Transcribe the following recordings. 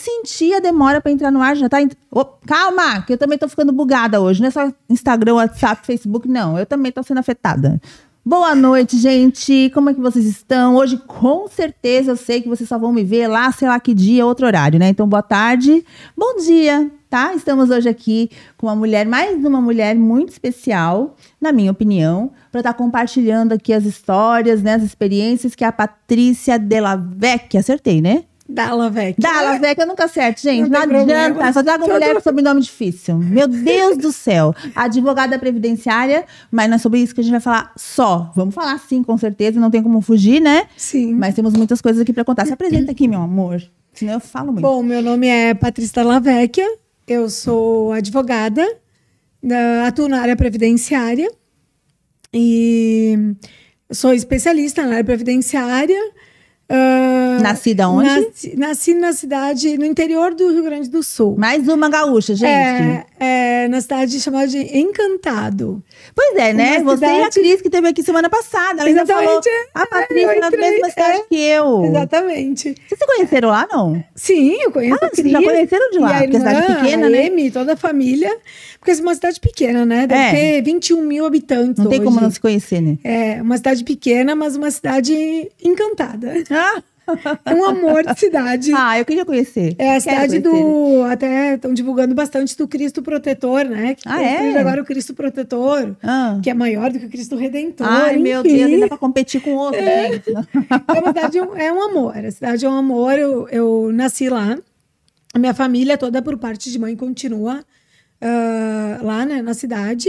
senti a demora pra entrar no ar, já tá. ent- Ô, calma, que eu também tô ficando bugada hoje. Não é só Instagram, WhatsApp, Facebook, não. Eu também tô sendo afetada. Boa noite, gente. Como é que vocês estão? Hoje, com certeza, eu sei que vocês só vão me ver lá, sei lá que dia, outro horário, né? Então, boa tarde, bom dia, tá? Estamos hoje aqui com uma mulher, mais uma mulher muito especial, na minha opinião, para estar compartilhando aqui as histórias, né? As experiências que é a Patrícia Della Vecchia, acertei, né? Dala, velho. Dalla Vecchia, eu nunca acerto, gente. Não, Não adianta, problema. só trago mulher com sobrenome difícil. Meu Deus do céu. Advogada previdenciária, mas não é sobre isso que a gente vai falar só. Vamos falar sim, com certeza, não tem como fugir, né? Sim. Mas temos muitas coisas aqui para contar. Se apresenta aqui, meu amor. Senão eu falo muito. Bom, meu nome é Patrícia Lavecchia, eu sou advogada, da- atuo na área previdenciária e sou especialista na área previdenciária. Ah, Nascida onde? Nasci, nasci na cidade, no interior do Rio Grande do Sul. Mais uma gaúcha, gente. É, é, na cidade chamada de Encantado. Pois é, né? Uma Você e a cidade- Cris, que esteve aqui semana passada. Ela ainda falou, Exatamente, a Patrícia eu na mesma cidade é. que eu. Exatamente. Vocês se conheceram lá, não? Sim, eu conheço Ah, a vocês Cris. já conheceram de lá, porque é cidade pequena, a né? Amy, toda a família. Porque é uma cidade pequena, né? Deve É. ter 21 mil habitantes Não tem hoje. como não se conhecer, né? É, uma cidade pequena, mas uma cidade encantada. Ah, É um amor de cidade. ah eu queria conhecer. É a cidade do. Até estão divulgando bastante do Cristo Protetor, né? Que Ah, é? construíram agora o Cristo Protetor, Ah. que é maior do que o Cristo Redentor. Ai, meu enfim. Deus, ainda pra competir com outro, gente. É uma cidade, é um amor. A cidade é um amor. Eu, eu nasci lá. A minha família toda, por parte de mãe, continua ah, lá né, na cidade.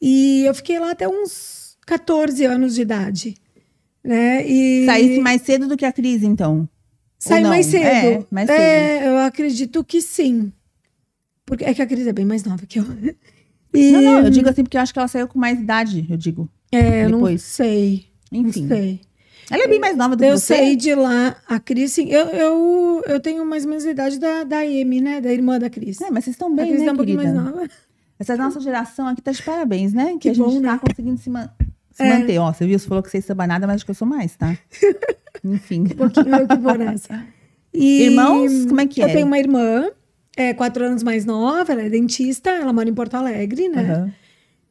E eu fiquei lá até uns 14 anos de idade. Né? E Saísse mais cedo do que a Cris, então. saí mais cedo. É, mais cedo. É, eu acredito que sim. Porque é que a Cris é bem mais nova que eu. E, Não, não, eu digo assim porque eu acho que ela saiu com mais idade, eu digo. é, eu não sei. Enfim. Não sei. Ela é bem mais nova do que Eu você. saí de lá, a Cris, sim. Eu, eu, eu tenho mais ou menos a idade da, da Amy, né? Da irmã da Cris. É, mas vocês estão a bem, Cris né, é um pouquinho mais nova. Essa nossa geração aqui tá de parabéns, né? Que, Que a gente bom, tá né? conseguindo se, man- se É. manter. Ó, você viu? Você falou que você é nada, mas acho que eu sou mais, tá? Enfim. Um pouquinho eu que vou nessa. E Irmãos, como é que Eu é? tenho uma irmã, é, quatro anos mais nova, ela é dentista, ela mora em Porto Alegre, né? Aham.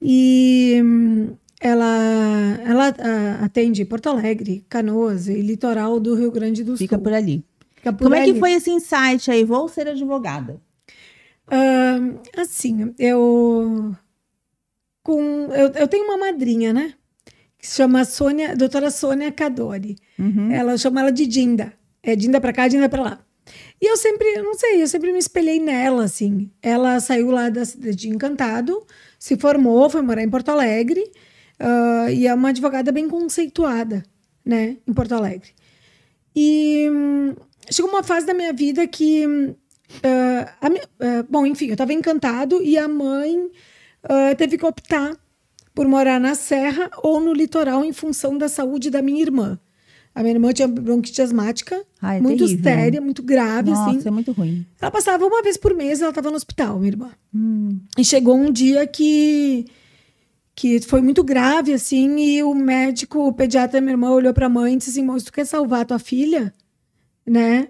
E hum, ela, ela ah, atende Porto Alegre, Canoas e litoral do Rio Grande do Fica Sul. por ali. Fica por Como é que ali. foi esse insight aí? Vou ser advogada. Ahn, assim, eu, com, eu. Eu tenho uma madrinha, né? Que se chama Sônia, doutora Sônia Cadori. Uhum. Ela chama ela de Dinda. É Dinda pra cá, Dinda pra lá. E eu sempre, eu não sei, eu sempre me espelhei nela, assim. Ela saiu lá da cidade de Encantado, se formou, foi morar em Porto Alegre, ah, e é uma advogada bem conceituada, né, em Porto Alegre. E hum, chegou uma fase da minha vida que. ah, a ah, bom, enfim, eu estava encantado e a mãe teve que optar por morar na Serra ou no litoral em função da saúde da minha irmã. A minha irmã tinha bronquite asmática, Ai, é muito terrível. séria, muito grave, Nossa, assim. é muito ruim. Ela passava uma vez por mês, ela estava no hospital, minha irmã. Hum. E chegou um dia que que foi muito grave, assim, e o médico, o pediatra da minha irmã, olhou para a mãe e disse assim, "Mô, se tu quer salvar a tua filha, né,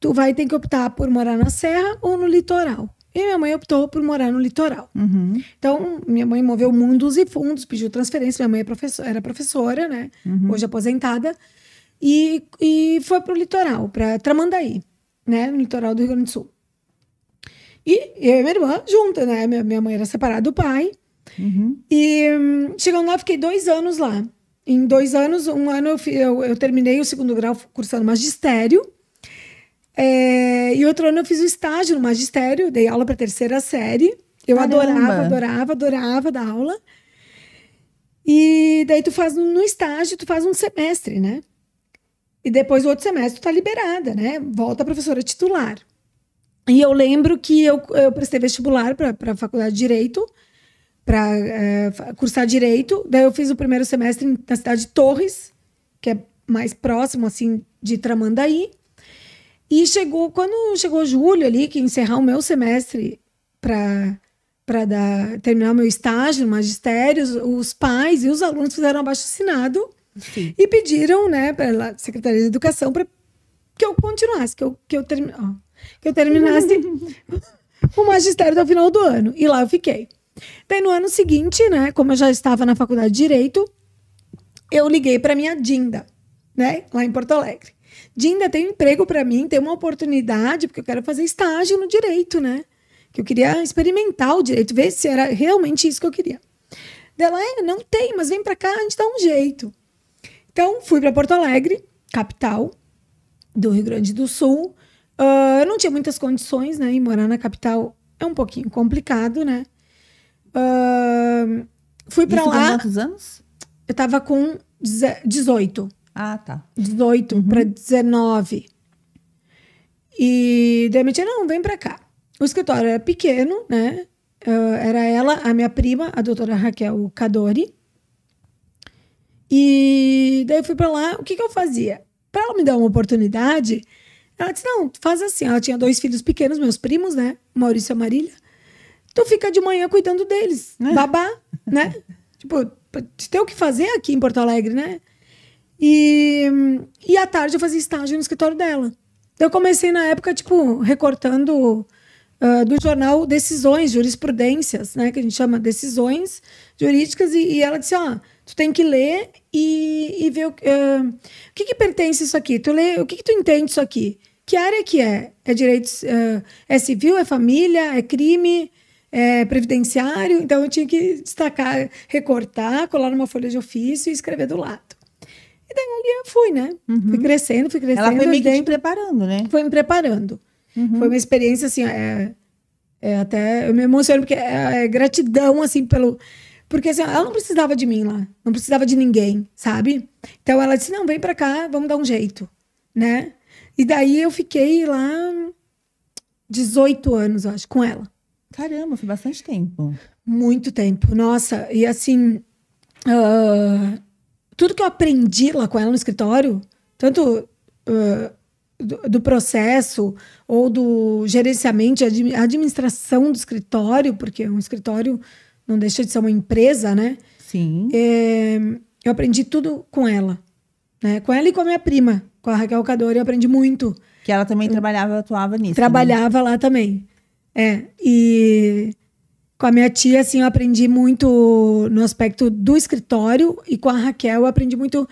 tu vai ter que optar por morar na serra ou no litoral. E minha mãe optou por morar no litoral. Uhum. Então, minha mãe moveu mundos e fundos, pediu transferência. Minha mãe é professora, era professora, né? Uhum. Hoje aposentada. E, e foi pro litoral, para Tramandaí, né? No litoral do Rio Grande do Sul. E eu e minha irmã juntas, né? Minha, minha mãe era separada do pai. Uhum. E hum, chegando lá, fiquei dois anos lá. Em dois anos, um ano eu, eu, eu terminei o segundo grau cursando magistério. É, e outro ano eu fiz o estágio no magistério, dei aula para terceira série. Eu Caramba. adorava, adorava, adorava dar aula. E daí tu faz no estágio, tu faz um semestre, né? E depois o outro semestre tu tá liberada, né? Volta a professora titular. E eu lembro que eu, eu prestei vestibular para a faculdade de Direito, para cursar Direito. Daí eu fiz o primeiro semestre em- na cidade de Torres, que é mais próximo, assim, de Tramandaí. E chegou, quando chegou julho ali, que encerrar o meu semestre para para terminar o meu estágio no magistério, os, pais e os alunos fizeram um abaixo assinado Sim. e pediram, né, para a Secretaria de Educação para que eu continuasse, que eu, que eu terminasse. que eu terminasse o magistério até o final do ano. E lá eu fiquei. Daí no ano seguinte, né, como eu já estava na faculdade de Direito, eu liguei para minha Dinda, né, lá em Porto Alegre. Dinda, tem um emprego para mim, tem uma oportunidade, porque eu quero fazer estágio no direito, né? Que eu queria experimentar o direito, ver se era realmente isso que eu queria. Dela, é, não tem, mas vem para cá, a gente dá um jeito. Então, fui para Porto Alegre, capital do Rio Grande do Sul. Uh, eu não tinha muitas condições, né? E morar na capital é um pouquinho complicado, né? Uh, fui para lá. quantos anos? Eu tava com 18. Ah, tá. 18 uhum. para 19. E daí me disse, não, vem para cá. O escritório era pequeno, né? Uh, era ela, a minha prima, a doutora Raquel Cadori. E daí eu fui para lá. O que, que eu fazia? Para ela me dar uma oportunidade, ela disse: Não, faz assim. Ela tinha dois filhos pequenos, meus primos, né? Maurício e Marília. Tu fica de manhã cuidando deles, é. babá, né? tipo, tem o que fazer aqui em Porto Alegre, né? E, e à tarde eu fazia estágio no escritório dela. Eu comecei na época, tipo, recortando uh, do jornal Decisões, Jurisprudências, né? Que a gente chama Decisões Jurídicas. E, e ela disse, ó, tu tem que ler e, e ver o, uh, o que, que pertence isso aqui. Tu lê, o que, que tu entende isso aqui? Que área que é? É direito, uh, é civil, é família, é crime? É, previdenciário, então eu tinha que destacar, recortar, colar numa folha de ofício e escrever do lado. E daí ali eu fui, né? Uhum. Fui crescendo, fui crescendo. Ela foi que te preparando, né? Foi me preparando. Uhum. Foi uma experiência, assim, é, é, até... Eu me emociono, porque é, é gratidão, assim, pelo... Porque assim, ela não precisava de mim lá, não precisava de ninguém, sabe? Então ela disse: não, vem pra cá, vamos dar um jeito, né? E daí eu fiquei lá 18 anos, eu acho, com ela. Caramba, foi bastante tempo. Muito tempo. Nossa, e assim. Uh, tudo que eu aprendi lá com ela no escritório, tanto uh, do, do, processo ou do gerenciamento, administração do escritório, porque um escritório não deixa de ser uma empresa, né? Sim. É, eu aprendi tudo com ela. Né? Com ela e com a minha prima, com a Raquel Cadori, eu aprendi muito. Que ela também eu, trabalhava, atuava nisso. Né? Trabalhava né? lá também. É, e com a minha tia, assim, eu aprendi muito no aspecto do escritório e com a Raquel eu aprendi muito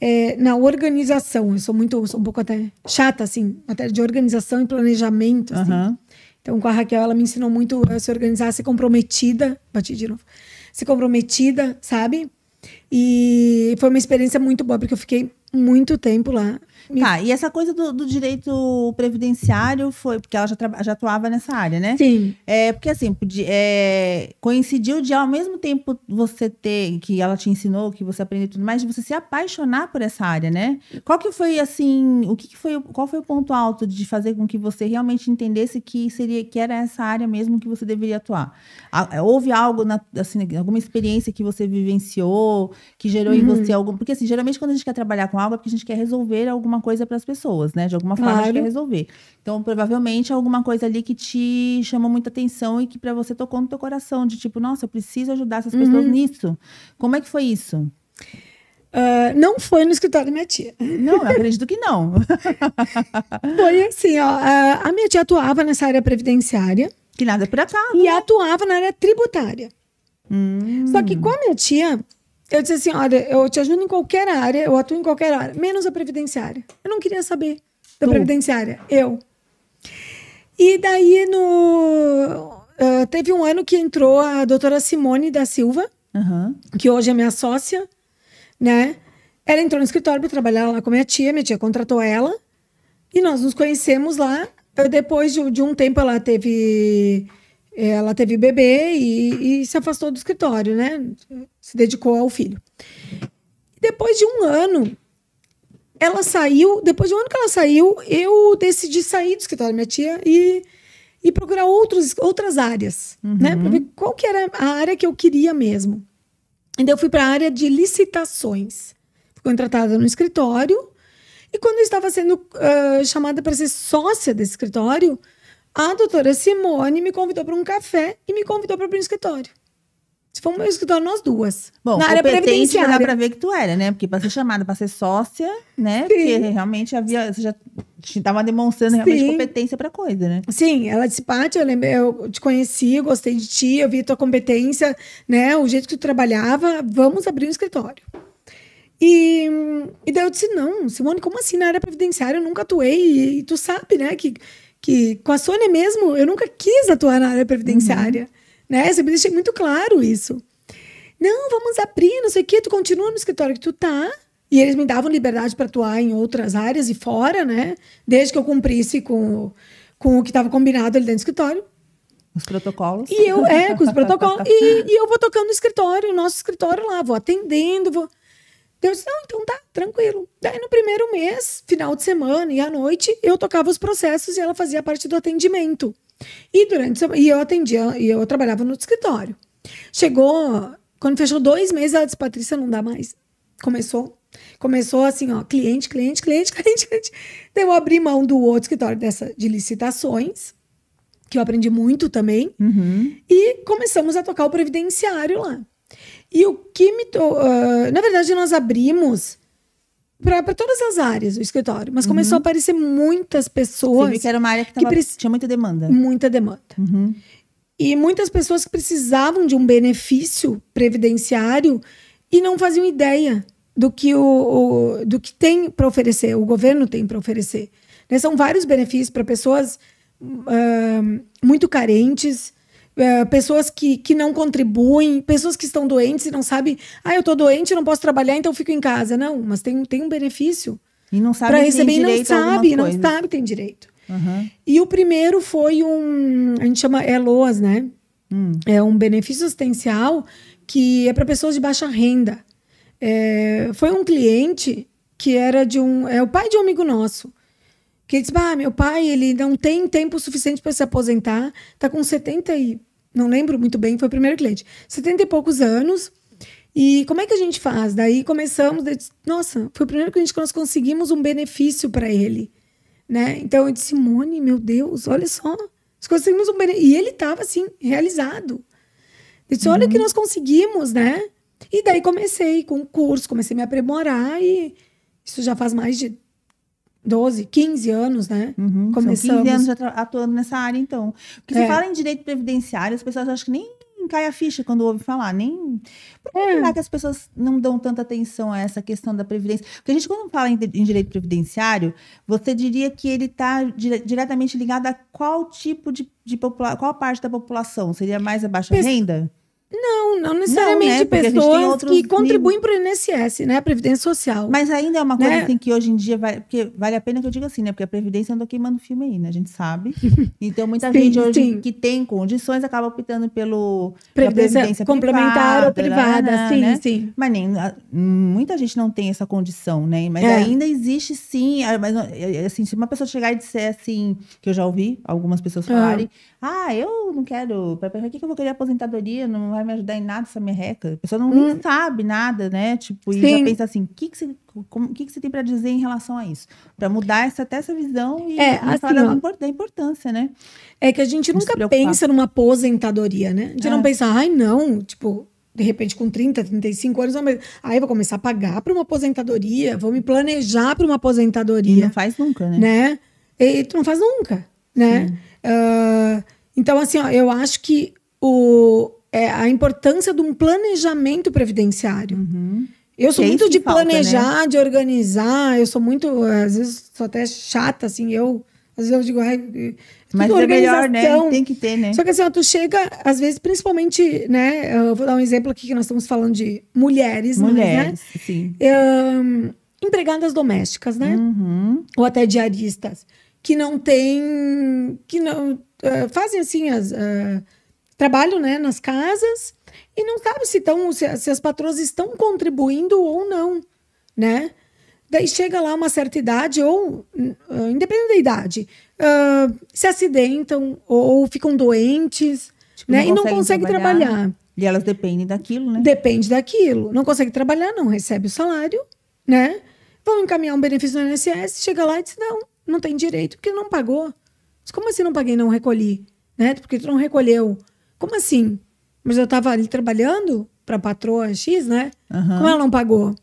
é, na organização. Eu sou muito, sou um pouco até chata, assim, até de organização e planejamento, assim. Uhum. Então, com a Raquel, ela me ensinou muito a se organizar, a ser comprometida. Bati de novo. Ser comprometida, sabe? E foi uma experiência muito boa, porque eu fiquei muito tempo lá. Tá, e essa coisa do, do, direito previdenciário foi porque ela já, já atuava nessa área, né? Sim. É, porque assim, é, coincidiu de ao mesmo tempo você ter, que ela te ensinou, que você aprendeu tudo mais, de você se apaixonar por essa área, né? Qual que foi, assim, o que, que foi, qual foi o ponto alto de fazer com que você realmente entendesse que seria, que era essa área mesmo que você deveria atuar? Houve algo, na, assim, alguma experiência que você vivenciou, que gerou uhum. em você algum... Porque assim, geralmente quando a gente quer trabalhar com algo é porque a gente quer resolver alguma coisa para as pessoas, né? De alguma forma claro. a gente quer resolver. Então, provavelmente alguma coisa ali que te chamou muita atenção e que para você tocou no teu coração, de tipo, nossa, eu preciso ajudar essas pessoas uhum. nisso. Como é que foi isso? Uh, não foi no escritório da minha tia. Não, eu acredito que não. foi assim, ó. A minha tia atuava nessa área previdenciária. Que nada é por acaso. E né? atuava na área tributária. Hum. Só que com a minha tia, eu disse assim: olha, eu te ajudo em qualquer área, eu atuo em qualquer área, menos a previdenciária. Eu não queria saber da tu. previdenciária. Eu. E daí, no. Uh, teve um ano que entrou a doutora Simone da Silva, uhum. que hoje é minha sócia, né? Ela entrou no escritório para trabalhar lá com minha tia, minha tia contratou ela, e nós nos conhecemos lá. Depois de, de um tempo, ela teve ela teve bebê e, e, se afastou do escritório, né? Se dedicou ao filho. Depois de um ano, ela saiu. Depois de um ano que ela saiu, eu decidi sair do escritório da minha tia e, e procurar outros, outras áreas, uhum. né? Para ver qual que era a área que eu queria mesmo. Então, eu fui para a área de licitações. Fui contratada no escritório. E quando eu estava sendo uh, chamada para ser sócia desse escritório, a doutora Simone me convidou para um café e me convidou para abrir um escritório. Se for o meu escritório, nós duas. Bom, na área já dá previdenciária. pra ver que tu era, né? Porque pra ser chamada pra ser sócia, né? Porque realmente havia, você já estava demonstrando realmente Sim. competência pra coisa, né? Sim, ela disse, Paty, eu, lembro, eu te conheci, eu gostei de ti, eu vi tua competência, né? O jeito que tu trabalhava, vamos abrir um escritório. E, e daí eu disse, não, Simone, como assim na área previdenciária? Eu nunca atuei, e, e tu sabe, né, que, que com a Sônia mesmo, eu nunca quis atuar na área previdenciária, né? Sempre deixei muito claro isso. Não, vamos abrir, não sei o quê, tu continua no escritório que tu tá, e eles me davam liberdade para atuar em outras áreas e fora, né? Desde que eu cumprisse com, com o que estava combinado ali dentro do escritório. Os protocolos. E eu, é, com os protocolos. E, e eu vou tocando o escritório, o nosso escritório lá, vou atendendo, vou. Eu disse, não, então tá, tranquilo. Daí no primeiro mês, final de semana e à noite, eu tocava os processos e ela fazia parte do atendimento. E durante e eu atendia, e eu trabalhava no escritório. Chegou, quando fechou dois meses, ela disse, Patrícia, não dá mais. Começou. Começou assim, ó, cliente, cliente, cliente, cliente, cliente. Daí eu abri mão do outro escritório dessa, de licitações, que eu aprendi muito também. Uhum. E começamos a tocar o previdenciário lá. E o que me. To... ah, na verdade, nós abrimos para todas as áreas o escritório, mas começou a aparecer muitas Você pessoas, viu que era uma área que, tava, tinha muita demanda. muita demanda. Uhum. E muitas pessoas que precisavam de um benefício previdenciário e não faziam ideia do que, o, o- do que tem para oferecer, o governo tem para oferecer. Né? São vários benefícios para pessoas ah, muito carentes, ah, pessoas que, que não contribuem, pessoas que estão doentes e não sabem, ah, eu estou doente, não posso trabalhar, então fico em casa. Não, mas tem, tem um benefício E não sabe para receber tem e não direito algumas sabe, não sabe tem direito. Uhum. E o primeiro foi um. A gente chama é LOAS, né? Hum. É um benefício assistencial que é para pessoas de baixa renda. É, foi um cliente que era de um. É o pai de um amigo nosso. Que ele disse: ah, meu pai, ele não tem tempo suficiente para se aposentar, tá com 70 e. Não lembro muito bem, foi o primeiro cliente. 70 e poucos anos. E como é que a gente faz? Daí começamos, daí disse, nossa, foi o primeiro cliente que nós conseguimos um benefício para ele. Né? Então eu disse, Simone, meu Deus, olha só. Nós conseguimos um benefício. E ele estava assim, realizado. Eu disse, olha o que nós conseguimos, né? E daí comecei com o curso, comecei a me aprimorar e isso já faz mais de 12, 15 anos, né? Uhum. Começamos. 15 anos já atuando nessa área, então. Porque você É. fala em direito previdenciário, as pessoas acham que nem cai a ficha quando ouve falar. Nem... Por que É. que as pessoas não dão tanta atenção a essa questão da previdência? Porque a gente, quando fala em, em direito previdenciário, você diria que ele está diretamente ligado a qual tipo de, de população, qual parte da população? Seria mais a baixa Pes- renda? Não, não necessariamente né? Gente tem pessoas que contribuem para o INSS, né? A Previdência Social. Mas ainda é uma coisa Né? assim que hoje em dia vai. Porque vale a pena que eu diga assim, né? Porque a Previdência andou queimando filme aí, né? A gente sabe. Então, muita Sim, gente hoje sim. que tem condições acaba optando pelo pela Previdência, complementar ou privada, né, sim, né? sim. Mas nem, muita gente não tem essa condição, né? Mas É. ainda existe sim. ah, Mas é, assim, se uma pessoa chegar e disser assim, que eu já ouvi algumas pessoas falarem, ah, eu não quero. Para que, que eu vou querer aposentadoria? Não vai me ajudar em nada essa merreca. A pessoa não nem sabe nada, né? Tipo, e já Hum. Sim. pensa assim, o que, que você. como- que, que você tem para dizer em relação a isso? Para mudar essa, até essa visão e, É, e falar assim, da, importância, né? É que a gente nunca pensa numa aposentadoria, né? A gente É. não pensa, ai, não, tipo, de repente com 30, 35 anos, aí eu vou começar a pagar para uma aposentadoria, vou me planejar para uma E aposentadoria, não faz nunca, né? né? E tu não faz nunca, né? Ah, então, assim, ó, eu acho que o, é, a importância de um planejamento previdenciário. Uhum. Eu sou Que é muito de falta, planejar, de organizar. Eu sou muito, às vezes, sou até chata, assim. Eu, às vezes, eu digo, ai, é Mas é melhor, né? Tem que ter, né? Só que assim, ó, tu chega, às vezes, principalmente, né? Eu vou dar um exemplo aqui que nós estamos falando de mulheres, mas, Mulheres, sim. né? Ahn, empregadas domésticas, né? Uhum. Ou até diaristas, que não têm. que não. ah, fazem assim as. ah, trabalham né, nas casas e não sabem se, tão, se, se as patroas estão contribuindo ou não, né? Daí chega lá uma certa idade, ou ah, independente da idade, ah, se acidentam ou ficam doentes, Tipo, né? não e não conseguem conseguem trabalhar. trabalhar. E elas dependem daquilo, né? Depende daquilo. Não consegue trabalhar, não recebe o salário, né? Vão encaminhar um benefício no INSS, chega lá e diz: não, não tem direito, porque não pagou. Mas como assim não paguei, não recolhi? Né? Porque tu não recolheu. Como assim? mas eu tava ali trabalhando pra patroa X, né? Aham. Como ela não pagou?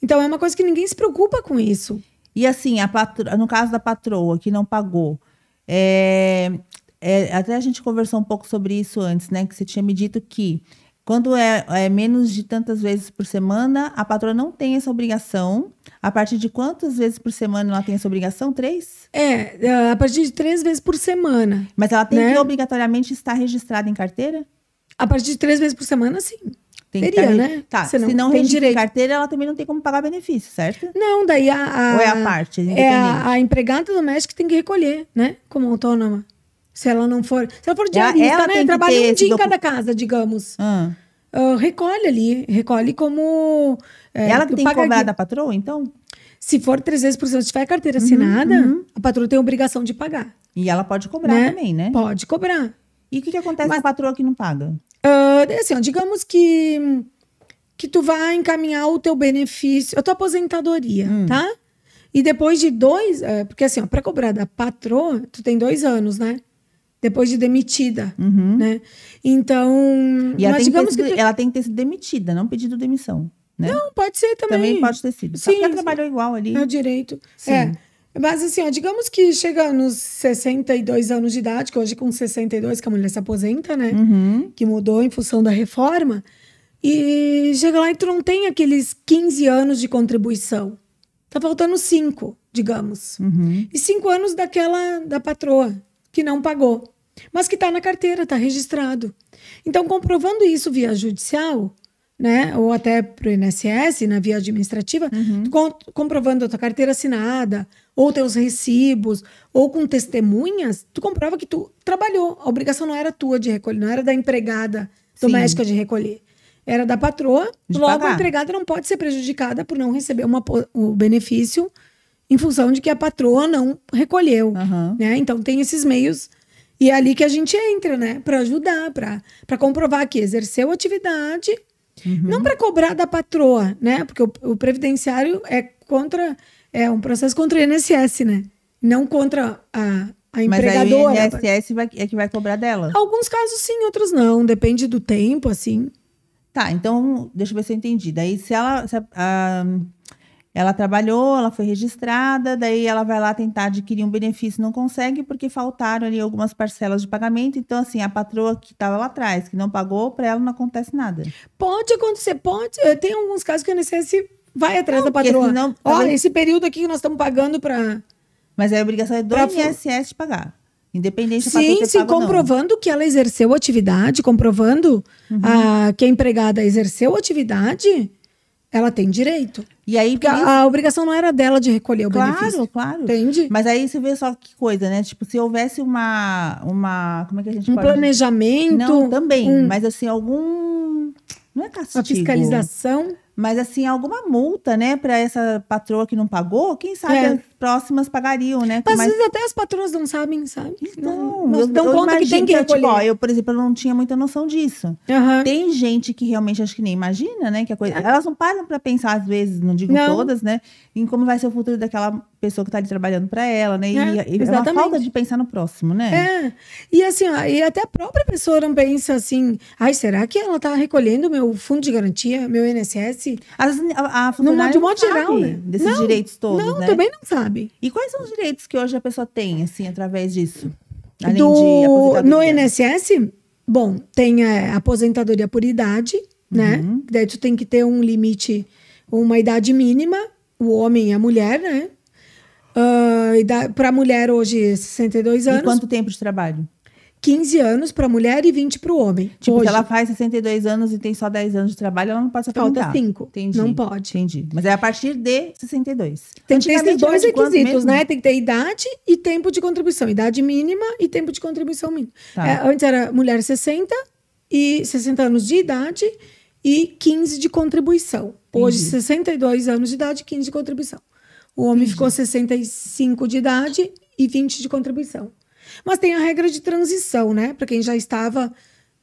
Então é uma coisa que ninguém se preocupa com isso. E assim, a patro... no caso da patroa que não pagou, é... é, até a gente conversou um pouco sobre isso antes, né? Que você tinha me dito que quando é, é menos de tantas vezes por semana, a patroa não tem essa obrigação. A partir de quantas vezes por semana ela tem essa obrigação? Três? É, a partir de três vezes por semana. Mas ela tem Né? que obrigatoriamente estar registrada em carteira? A partir de três vezes por semana, sim. Tem Teria, né? Tá, se não tem em direito. carteira, ela também não tem como pagar benefício, certo? Não, daí a. a Ou é a parte, É a, a empregada doméstica que tem que recolher, né? Como autônoma. Se ela não for. Se ela for diarista, ela tem né? Trabalha um dia em cada casa, digamos. Ah. Ah, recolhe ali. Recolhe como. é, ela que tem que cobrar da patroa, então? Se for três vezes por semana, se tiver Uhum, carteira assinada, a patroa tem a obrigação de pagar. E ela pode cobrar né? também, né? Pode cobrar. E o que, que acontece Mas- com a patroa que não paga? Daí, assim, ó, digamos que que tu vai encaminhar o teu benefício, a tua aposentadoria, Hum. tá? E depois de dois, é, porque assim, ó, para cobrar da patroa, tu tem dois anos, né? Depois de demitida, Uhum. né? Então, E ela mas tem, que ter digamos sido, que tu- ela tem que ter sido demitida, não pedido demissão. Né? não pode ser também. também pode ter sido. Só Sim, que ela trabalhou igual ali. É o direito. Sim. É. Mas assim, ó, digamos que chega nos 62 anos de idade, que hoje com 62 que a mulher se aposenta, né? Uhum. que mudou em função da reforma, e chega lá e tu não tem aqueles 15 anos de contribuição. Tá faltando cinco, digamos. Uhum. E cinco anos daquela da patroa, que não pagou. Mas que tá na carteira, tá registrado. Então, comprovando isso via judicial, né? Ou até pro INSS, na via administrativa, tu com- comprovando a tua carteira assinada, ou teus recibos, ou com testemunhas, tu comprova que tu trabalhou. A obrigação não era tua de recolher, não era da empregada Sim. doméstica de recolher. Era da patroa, De logo pagar. a empregada não pode ser prejudicada por não receber uma, o benefício em função de que a patroa não recolheu Aham. né? Então tem esses meios e é ali que a gente entra, né, para ajudar, para comprovar que exerceu atividade, Uhum. não para cobrar da patroa, né? Porque o, o previdenciário é contra é um processo contra o INSS, né? Não contra a, a Mas aí o empregadora. INSS vai- é que vai cobrar dela. Alguns casos sim, outros não, depende do tempo, assim. Tá, então, deixa eu ver se eu entendi. Daí, se ela, se a- a- ela trabalhou, ela foi registrada, daí ela vai lá tentar adquirir um benefício, não consegue porque faltaram ali algumas parcelas de pagamento. Então, assim, a patroa que estava lá atrás, que não pagou, para ela não acontece nada. Pode acontecer, pode. Tem alguns casos que o INSS vai atrás da porque patroa. senão- Olha, esse período aqui que nós estamos pagando para Mas aí a obrigação é do Pra INSS de pagar. Independente da Sim, sim, não. comprovando que ela exerceu atividade, comprovando a, que a empregada exerceu atividade, ela tem direito. E aí, Porque isso- a, obrigação não era dela de recolher o claro, benefício. claro. Entende? Mas aí você vê só que coisa, né? Tipo, se houvesse uma. uma como é que a gente Um pode planejamento, Não, também. um- Mas assim, algum. Não é castigo. uma fiscalização. Mas assim, alguma multa, né, pra essa patroa que não pagou, quem sabe É. as próximas pagariam, né? Mas, Mas às vezes até as patroas não sabem, sabe? não, não eu, dão eu conta que tem que tipo, ó, eu, por exemplo, eu não tinha muita noção disso. Aham. Tem gente que realmente acho que nem imagina, né, que a coisa, elas não param pra pensar às vezes, não digo Não. todas, né, em como vai ser o futuro daquela pessoa que tá ali trabalhando pra ela, né? E, É, e é uma exatamente. falta de pensar no próximo, né? É. E assim, ó, e até a própria pessoa não pensa assim, ai, será que ela tá recolhendo meu fundo de garantia, meu INSS? Às vezes a, a funcionária de modo geral, né? desses Não, direitos todos, Não, né? também não sabe. E quais são os direitos que hoje a pessoa tem, assim, através disso? Além de do, no. INSS, bom, tem a aposentadoria por idade, né? Uhum. Daí tu tem que ter um limite, uma idade mínima, o homem e a mulher, né? Uh, para a mulher hoje, 62 E anos, quanto tempo de trabalho? 15 anos para a mulher e 20 para o homem. Tipo, hoje, se ela faz 62 anos e tem só 10 anos de trabalho, ela não pode se falta aposentar. 5. Entendi. Não pode. Entendi. Mas é a partir de 62. Tem que ter esses dois requisitos, né? Tem que ter idade e tempo de contribuição. Idade mínima e tempo de contribuição mínima. Tá. É, antes era mulher 60 e 60 anos de idade e 15 de contribuição. Hoje, Entendi. 62 anos de idade e 15 de contribuição. O homem ficou 65 de idade e 20 de contribuição. Mas tem a regra de transição, né? Para quem já estava.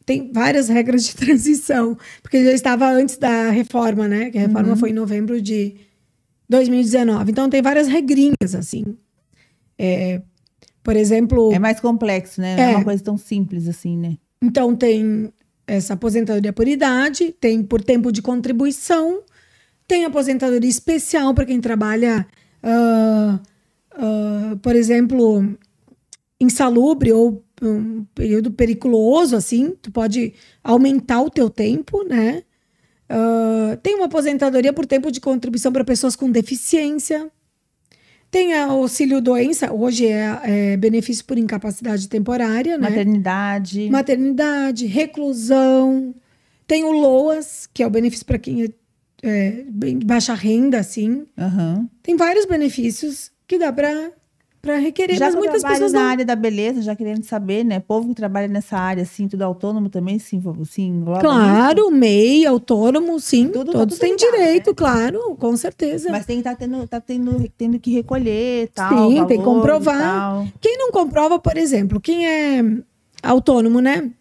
Tem várias regras de transição, porque já estava antes da reforma, né? Que a Uhum. reforma foi em novembro de 2019. Então tem várias regrinhas, assim. É, por exemplo, É mais complexo, né? Não é É. uma coisa tão simples assim, né? então tem essa aposentadoria por idade, tem por tempo de contribuição, tem aposentadoria especial para quem trabalha, ah, ah, por exemplo, insalubre ou um período periculoso, assim, tu pode aumentar o teu tempo, né? Ah, tem uma aposentadoria por tempo de contribuição para pessoas com deficiência. Tem auxílio doença, hoje é, é benefício por incapacidade temporária, né? Maternidade. Maternidade, reclusão. Tem o LOAS, que é o benefício para quem é, é, baixa renda, assim. Aham. Tem vários benefícios que dá para para requerer, Já mas muitas pessoas na não. área da beleza, já querendo saber, né? Povo que trabalha nessa área, assim, tudo autônomo também, engloba nisso? Claro, MEI, autônomo, sim. Tudo- tá todos têm direito, né? claro, com certeza. Mas tem que estar tendo, tá tendo, tendo que recolher, tal. Sim, tem que valor comprovar. Quem não comprova, por exemplo, quem é autônomo, né?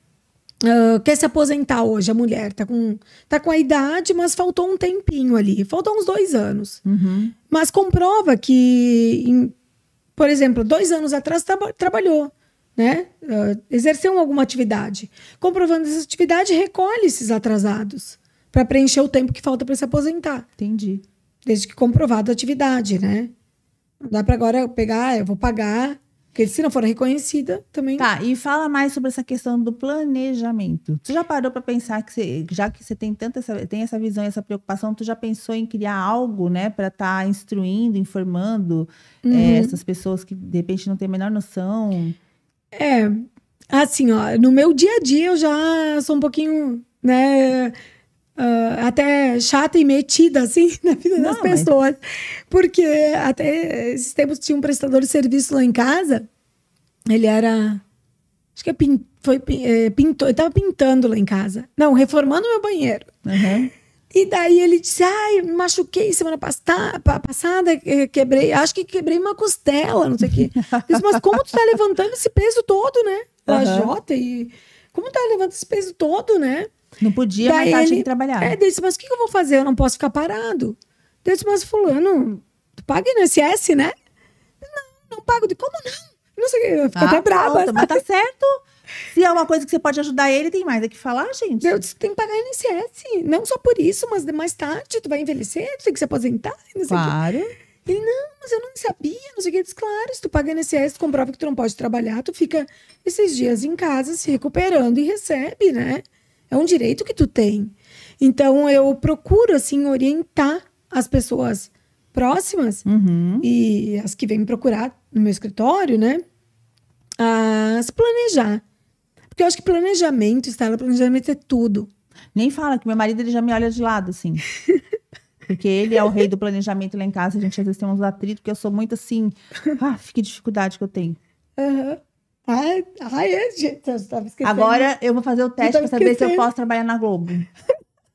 Ah, quer se aposentar hoje, a mulher tá com, tá com a idade, mas faltou um tempinho ali, faltou uns dois anos. Uhum. Mas comprova que, em- por exemplo, dois anos atrás traba- trabalhou, né? Ah, exerceu alguma atividade. Comprovando essa atividade, recolhe esses atrasados para preencher o tempo que falta para se aposentar, Entendi. desde que comprovado a atividade, né? Não dá para agora pegar, ah, eu vou pagar, porque se não for reconhecida, também. Tá, e fala mais sobre essa questão do planejamento. Tu já parou para pensar que você, já que você tem tanta essa, tem essa visão, essa preocupação, tu já pensou em criar algo, né, para estar instruindo, informando Uhum. eh, essas pessoas que de repente não têm a menor noção? É, assim, ó, no meu dia a dia eu já sou um pouquinho, né, ah, até chata e metida, assim, na vida das Não, mas- pessoas. Porque até esses tempos tinha um prestador de serviço lá em casa, ele era, acho que é pin, foi, é, pintou, ele tava pintando lá em casa. Não, reformando meu banheiro. Aham. E daí ele disse: Ai, me machuquei semana passada, quebrei, acho que quebrei uma costela, não sei o quê. Eu disse, mas como tu tá levantando esse peso todo, né? Lajota e. Como tá levantando esse peso todo, né? Não podia, mas Daí tá, tinha ele- que trabalhar. É, disse, mas o que, eu vou fazer? Eu não posso ficar parado. Eu disse, mas fulano, tu paga INSS, né? Não, não pago. De como não? Não sei. Eu fico até brava. pronto, mas tá certo. Se é uma coisa que você pode ajudar ele, tem mais é que falar, gente. Eu disse, tem que pagar INSS. Não só por isso, mas mais tarde tu vai envelhecer, tu tem que se aposentar. Claro. Ele, não, mas eu não sabia, não sei o que. Eu disse, claro, se tu paga INSS, tu comprova que tu não pode trabalhar, tu fica esses dias em casa se recuperando e recebe, né? É um direito que tu tem. Então, eu procuro, assim, orientar as pessoas próximas Uhum. e as que vêm me procurar no meu escritório, né? A se planejar. Porque eu acho que planejamento, estado planejamento é tudo. Nem fala que meu marido ele já me olha de lado, assim. Porque ele é o rei do planejamento lá em casa. A gente às vezes tem uns atritos, porque eu sou muito assim. Ah, que dificuldade que eu tenho. Aham. Ai, ai, é, gente, eu estava esquecendo. Agora eu vou fazer o teste pra saber se eu posso trabalhar na Globo.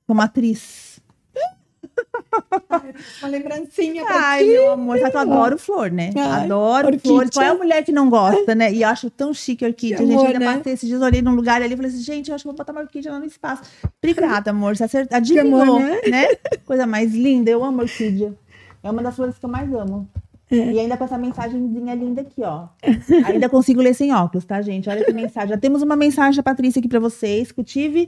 Como atriz. uma lembrancinha pra Ai, ti. meu amor, eu adoro flor, né? Ai, adoro orquídea. flores. Qual é a mulher que não gosta, né? E eu acho tão chique a orquídea. Que gente, ainda né? passei esses dias, olhei num lugar ali e falei assim, gente, eu acho que vou botar uma orquídea lá no espaço. Obrigada, amor. Você acertou. Adivinhou, amor, né? Coisa mais linda. Eu amo orquídea. É uma das flores que eu mais amo. É. E ainda com essa mensagenzinha linda aqui, ó. Ainda consigo ler sem óculos, tá, gente? Olha que mensagem. Já temos uma mensagem da Patrícia aqui pra vocês. Cultive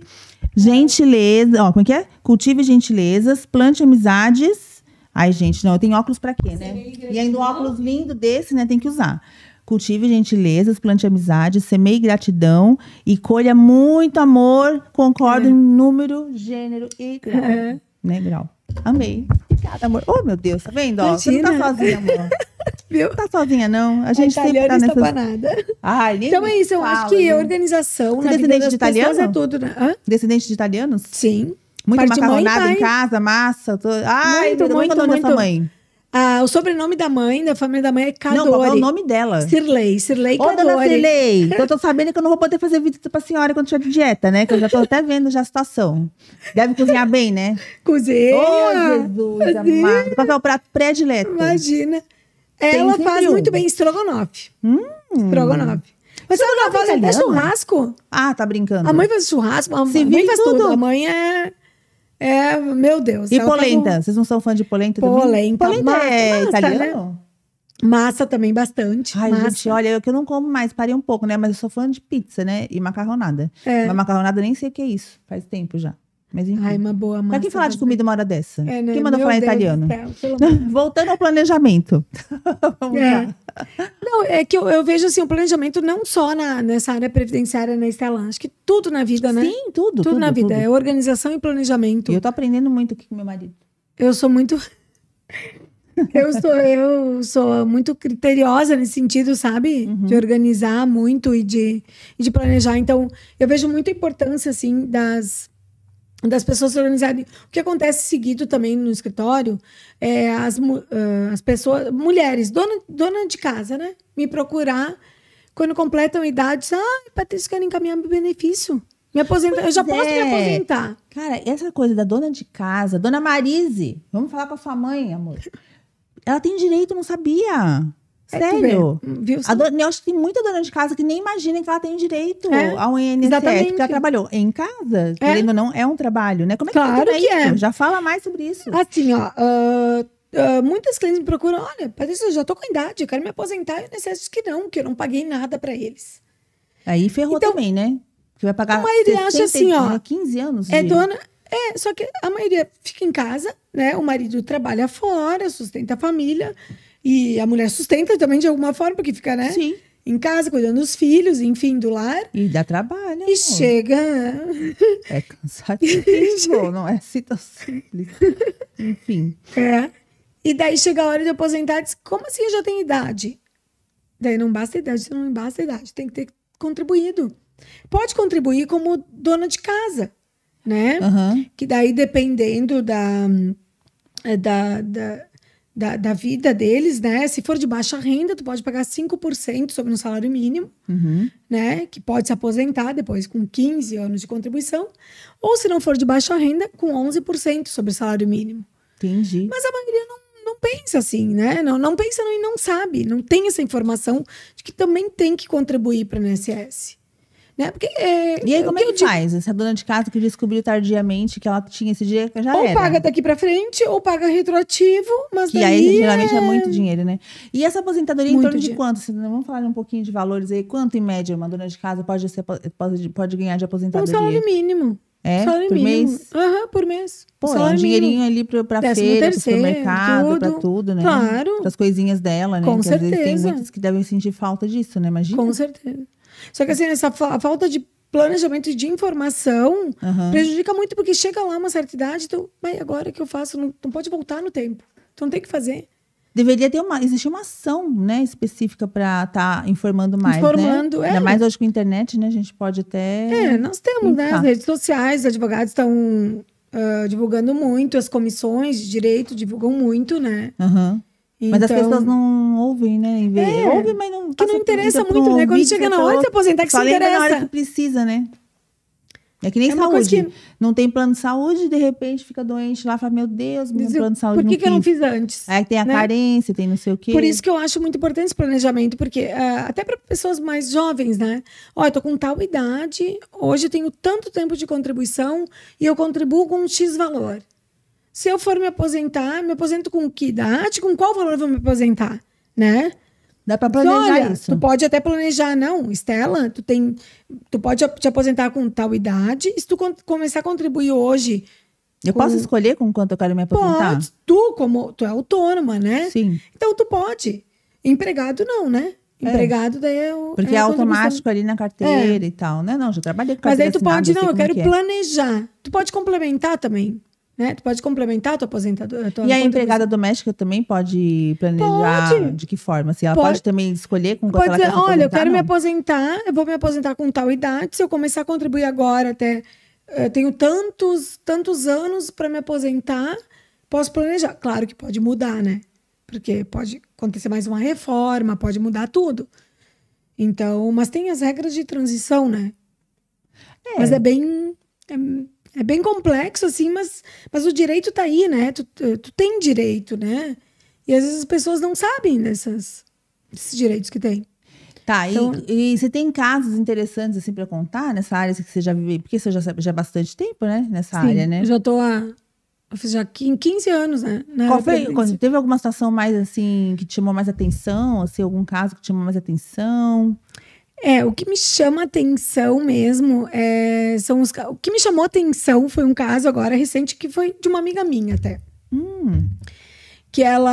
gentileza. Ó, como é que é? Cultive gentilezas, plante amizades. Ai, gente, não, eu tenho óculos pra quê, né? E ainda um óculos lindo desse, né? Tem que usar. Cultive gentilezas, plante amizades, semeie gratidão e colha muito amor. Concordo É. em número, gênero e grau. É. Né, grau. Amei. Obrigada, amor. Oh, meu Deus, tá vendo? Ó, você não tá sozinha, amor. Viu? Não tá sozinha, não. A gente sempre tá está nessas... panada. Ai, nem Então é isso, eu acho fala, que viu? organização Você na é descendente de pessoas italiano? é tudo, né? Hã? Descendente de italianos? Sim. Muita Parte de mãe macarronada em casa, massa. Tô... Ai, Muito, muito, qual é o nome da sua muito. mãe? Ah, o sobrenome da mãe, da família da mãe é Cadore. Não, qual é o nome dela? Sirley, Sirley Ô, dona Cadore. Então eu tô sabendo que eu não vou poder fazer visita pra senhora quando tiver de dieta, né? Que eu já tô até vendo já a situação. Deve cozinhar bem, né? Cozinha. Ô, Jesus Sim. amado. Qual é o prato predileto? Imagina. Tem Ela sempre faz muito bem estrogonofe. Hum. Estrogonofe. Mas ela faz até churrasco. Ah, tá brincando. A mãe faz churrasco, a mãe faz tudo. tudo. A mãe é. É, meu Deus. E um- polenta? Vocês não são fã de polenta também? Polenta, Polenta é massa, italiano? Massa também bastante. Ai, massa. gente, olha, eu que não como mais, parei um pouco, né? Mas eu sou fã de pizza, né? E macarronada. É. Mas macarronada nem sei o que é isso. Faz tempo já. Mas enfim. Ai, uma boa massa. pra que falar de comida uma hora dessa? É, né? Quem mandou Meu falar Deus italiano? céu, Voltando ao planejamento. Vamos É. lá. Não, é que eu, eu vejo assim, o planejamento não só na, nessa área previdenciária na Estela, acho que tudo na vida, né? Sim, tudo. tudo, na vida. tudo. É organização e planejamento. E eu tô aprendendo muito aqui com meu marido. Eu sou muito. eu, sou, eu sou muito criteriosa nesse sentido, sabe? Uhum. De organizar muito e de, e de planejar. Então, eu vejo muita importância, assim, das, das pessoas se organizarem. O que acontece seguido também no escritório é as, ah, as pessoas, mulheres, dona, dona de casa, né? Me procurar quando completam a idade, diz, ah, Patrícia, quero encaminhar meu benefício. Me aposentar. eu já Pois posso me é. aposentar. Cara, essa coisa da dona de casa, dona Marise, vamos falar com a sua mãe, amor. Ela tem direito, não sabia. É, Sério. Viu? A dona- eu acho que tem muita dona de casa que nem imagina que ela tem direito É, ao INSS, exatamente. porque ela trabalhou em casa, querendo ou não, é um trabalho, né? Como é que Claro funciona que é. Já fala mais sobre isso. Assim, ó, ah, ah, muitas clientes me procuram, olha, Patrícia, eu já tô com idade, eu quero me aposentar, eu necessito que não, que eu não paguei nada pra eles. Aí ferrou Então, também, né? Você vai pagar a maioria acha 60, assim, ó, né, 15 anos É de- dona, é, só que a maioria fica em casa, né, o marido trabalha fora, sustenta a família, e a mulher sustenta também de alguma forma, porque fica, né, Sim. em casa, cuidando dos filhos, enfim, do lar, E dá trabalho. e amor. chega... É cansativo, não é assim tão simples. Enfim. É. E daí chega a hora de aposentar, diz, como assim eu já tenho idade? Daí não basta a idade, não basta idade, tem que ter contribuído. Pode contribuir como dona de casa, né? Aham. Que daí, dependendo da, eh, da, da, da, da vida deles, né? Se for de baixa renda, tu pode pagar 5% sobre o salário mínimo, Uhum. né? Que pode se aposentar depois com 15 anos de contribuição. Ou se não for de baixa renda, com 11% sobre o salário mínimo. Entendi. Mas a maioria não, não pensa assim, né? Não, não pensa não, e não sabe, não tem essa informação de que também tem que contribuir para o INSS. Né? Porque, é, E aí, como que é eu que digo, faz? Essa dona de casa que descobriu tardiamente que ela tinha esse dinheiro, já Ou era. paga daqui para frente, ou paga retroativo, mas Que daí aí geralmente é... é muito dinheiro, né? E essa aposentadoria em Muito torno de quanto? Vamos falar um pouquinho de valores aí. Quanto, em média, uma dona de casa pode, ser, pode, pode ganhar de um aposentadoria? salário mínimo. É? salário por mínimo. mês? Aham, por mês. Pô, é um salário dinheirinho mínimo. ali pra, pra Décimo feira, pro terceiro, supermercado, pra tudo. tudo, né? Claro. As coisinhas dela, né? Com que às vezes tem certeza. muitas que devem sentir falta disso, né? Imagina. Com certeza. Só que assim, essa falta de planejamento e de informação Aham. prejudica muito, porque chega lá uma certa idade, então, mas agora o que eu faço? Não, não pode voltar no tempo. Então não tem que fazer. Deveria ter uma, existir uma ação, né, específica pra estar informando mais, Informando, né? é. Ainda mais hoje com a internet, né? A gente pode até... É, nós temos, né? Tá. As redes sociais, os advogados estão ah, divulgando muito, as comissões de direito divulgam muito, né? Aham. Mas as Então, pessoas não ouvem, né? Em vez- É, Ouvem, mas não que não interessa muito, né? Quando chega na hora de se aposentar que Só se lembra na hora interessa. que precisa, né? É que nem É saúde. que- Não tem plano de saúde, de repente fica doente lá, fala, meu Deus, meu plano de saúde Por que, que eu não fiz. antes? Aí tem a né? carência, tem não sei o quê. Por isso que eu acho muito importante esse planejamento, porque ah, até para pessoas mais jovens, né? Olha, eu tô com tal idade, hoje eu tenho tanto tempo de contribuição e eu contribuo com um X valor. Se eu for me aposentar, me aposento com que idade? Com qual valor eu vou me aposentar? Né? Dá pra Então, planejar olha, isso. tu pode até planejar, não, Estela, tu tem, tu pode te aposentar com tal idade, e se tu começar a contribuir hoje, Eu com- posso escolher com quanto eu quero me aposentar? pode, tu como, tu é autônoma, né? Sim. Então tu pode. Empregado não, né? É. Empregado daí é o Porque é, a contribuição. automático ali na carteira e tal, né? Não, já trabalhei com Mas aí tu pode, não, eu quero é planejar. Tu pode complementar também, né? Tu pode complementar a tua aposentadoria. é. E a empregada doméstica também pode planejar Pode. de que forma? Assim, ela pode, Pode. também escolher com quanto Pode ela dizer, quer olha, eu quero me não? aposentar, eu vou me aposentar com tal idade, se eu começar a contribuir agora até eu tenho tantos tantos anos para me aposentar, posso planejar. Claro que pode mudar, né? Porque pode acontecer mais uma reforma, pode mudar tudo. Então, mas tem as regras de transição, né? Mas é bem é, é bem complexo assim, mas mas o direito tá aí, né? Tu, tu, tem direito, né? E às vezes as pessoas não sabem dessas desses direitos que tem. Tá, e- Então- e, você tem casos interessantes assim para contar nessa área que você já vive, porque você já sabe já há bastante tempo, né, nessa área, né? Eu já tô há Eu fiz já 15 anos, né? Qual foi, quando- teve alguma situação mais assim que te chamou mais atenção? Assim, algum caso que te chamou mais atenção? É, o que me chama atenção mesmo é, são os. O que me chamou atenção foi um caso agora recente que foi de uma amiga minha até. Hum, Que ela.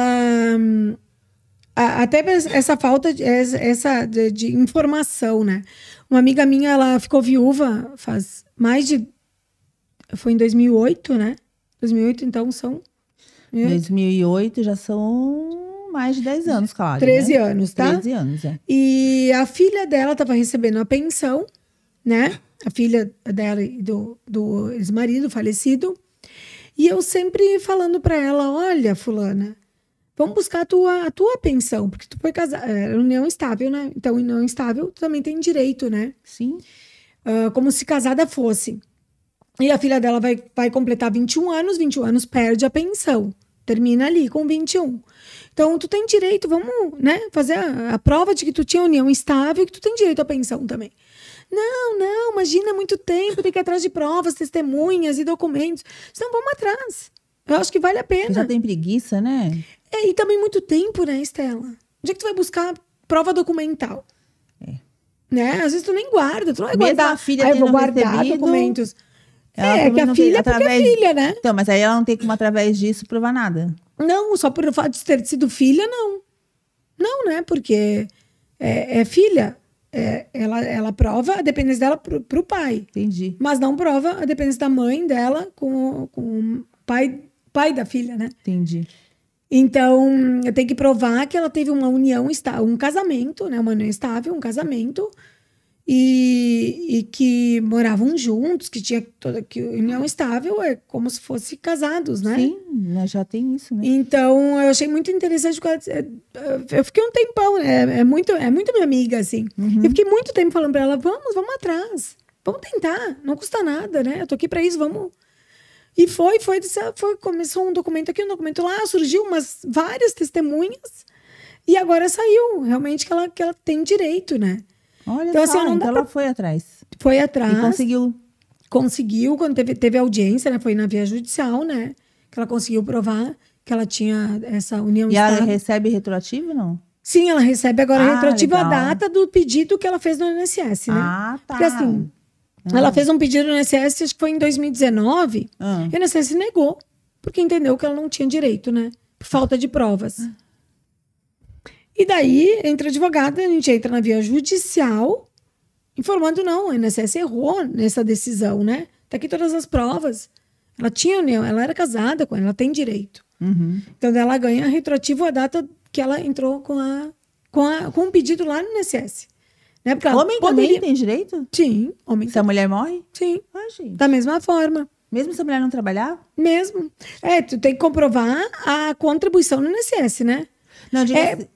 a- Até essa falta de, essa de, de informação, né? Uma amiga minha, ela ficou viúva faz mais de. Foi em 2008, né? 2008, então são. 2008 já são mais de 10 anos, claro. 13 né? anos, tá? 13 anos, é. E a filha dela estava recebendo a pensão, né? A filha dela e do, do ex-marido falecido. E eu sempre falando para ela: olha, Fulana, vamos buscar a tua, a tua pensão, porque tu foi casada. Era união estável, né? Então, união estável, tu também tem direito, né? Sim. Ah, como se casada fosse. E a filha dela vai, vai completar 21 anos, 21 anos perde a pensão. Termina ali com 21. Então, tu tem direito, vamos né, fazer a, a prova de que tu tinha união estável e que tu tem direito à pensão também. Não, não, imagina, é muito tempo, tem que ir atrás de provas, testemunhas e documentos. Então, vamos atrás. Eu acho que vale a pena. já tem preguiça, né? É, e também muito tempo, né, Estela? Onde é que tu vai buscar prova documental? É. Né? Às vezes tu nem guarda, tu não vai Mesmo guardar. a filha ah, eu vou guardar recebido, documentos. Ela é, que a não tem- filha, porque é através- filha, né? Então, mas aí ela não tem como, através disso, provar nada. Não, só por fato de ter sido filha, não. Não, né? Porque é, é filha. É, ela, ela prova a dependência dela pro, pro pai. Entendi. Mas não prova a dependência da mãe dela com, com o pai, pai da filha, né? Entendi. Então, eu tenho que provar que ela teve uma união um casamento, né? Uma união estável, um casamento. E, e que moravam juntos, que tinha toda que união estável é como se fossem casados, né? Sim, né, já tem isso, né? Então, eu achei muito interessante. porque, é, é, Eu fiquei um tempão, né? É muito, é muito minha amiga, assim. Eu fiquei muito tempo falando pra ela: vamos, vamos atrás. Vamos tentar. Não custa nada, né? Eu tô aqui pra isso, vamos. E foi, foi, dessa- foi, começou um documento aqui, um documento lá, surgiu umas várias testemunhas. E agora saiu, realmente, que ela, que ela tem direito, né? Olha Então, só, assim, não então dá ela foi atrás. Foi E atrás conseguiu. conseguiu, quando teve, teve audiência, né? Foi na via judicial, né? Que ela conseguiu provar que ela tinha essa união E ela recebe retroativo, não? Sim, ela recebe agora Ah, retroativa a legal. data do pedido que ela fez no INSS, né? Ah, tá. Porque assim, ela fez um pedido no INSS, acho que foi em 2019, Ah. e o INSS negou, porque entendeu que ela não tinha direito, né? Por falta de provas. E daí, entra a advogada, a gente entra na via judicial, informando, não, o INSS errou nessa decisão, né? Tá aqui todas as provas. Ela tinha união, ela era casada com ela, ela tem direito. Uhum. Então, ela ganha retroativo a data que ela entrou com, a, com, a, com o pedido lá no INSS. Né? Porque Homem também poderia- tem direito? Sim, homem Se a mulher morre? Sim, Ah, da mesma forma. Mesmo se a mulher não trabalhar? Mesmo. É, tu tem que comprovar a contribuição no INSS, né? Não, eu digo É.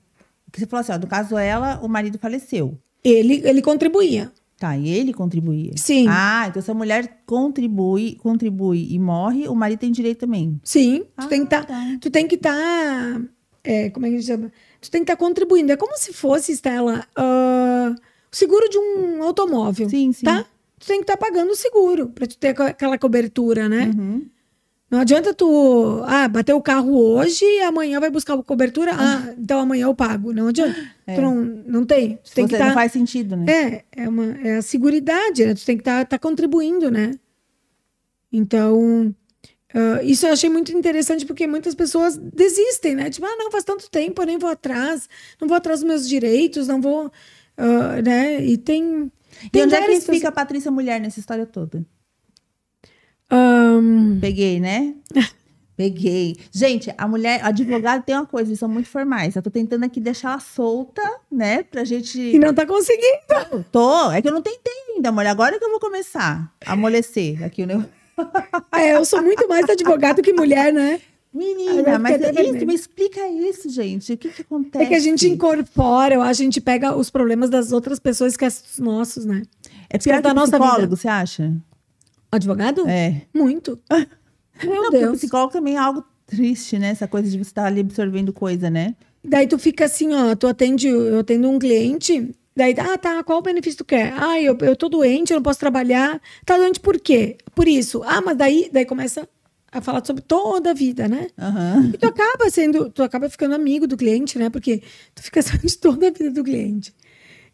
assim, que você falou assim, ó, no caso ela, o marido faleceu. Ele, ele contribuía. Tá, e ele contribuía. Sim. Ah, então se a mulher contribui, contribui e morre, o marido tem direito também. Sim, tu Ah, tem que tá, tá. tu tem que estar, como é que a gente chama? Tu tem que estar contribuindo. É como se fosse, Estela, ah, o seguro de um automóvel, Sim, sim. tá? Tu tem que estar pagando o seguro para tu ter aquela cobertura, né? Uhum. Não adianta tu, ah, bater o carro hoje e amanhã vai buscar a cobertura. Ah, então amanhã eu pago. Não adianta. É. Tu não, não tem. Tu tem que não estar. faz sentido, né? É, é, uma, é a seguridade, né? Tu tem que estar tá, contribuindo, né? Então, ah, isso eu achei muito interessante porque muitas pessoas desistem, né? Tipo, ah, não, faz tanto tempo, eu nem vou atrás, não vou atrás dos meus direitos, não vou, ah, né? E tem... E tem onde é que fica a Patrícia mulher nessa história toda? Ahn, Peguei, né? Peguei. Gente, a mulher, a advogada tem uma coisa, eles são muito formais. Eu tô tentando aqui deixar ela solta, né? Pra gente. e não tá conseguindo. Tô, é que eu não tentei ainda, mulher. Agora que eu vou começar a amolecer aqui o negócio. É, eu sou muito mais advogado que mulher, né? Menina, mas é isso, me explica isso, gente. O que que acontece? É que a gente incorpora, a gente pega os problemas das outras pessoas e esquece dos nossos, né? É pior da que nossa psicólogo, vida. você acha? Advogado? É. Muito. Meu não, porque o Deus. psicólogo também é algo triste, né? Essa coisa de você estar ali absorvendo coisa, né? Daí tu fica assim, ó, tu atende, eu atendo um cliente, daí, ah, tá, qual o benefício tu quer? Ah, eu, eu tô doente, eu não posso trabalhar. Tá doente por quê? Por isso. Ah, mas daí, daí começa a falar sobre toda a vida, né? Aham. E tu acaba sendo, tu acaba ficando amigo do cliente, né? Porque tu fica sabendo de toda a vida do cliente.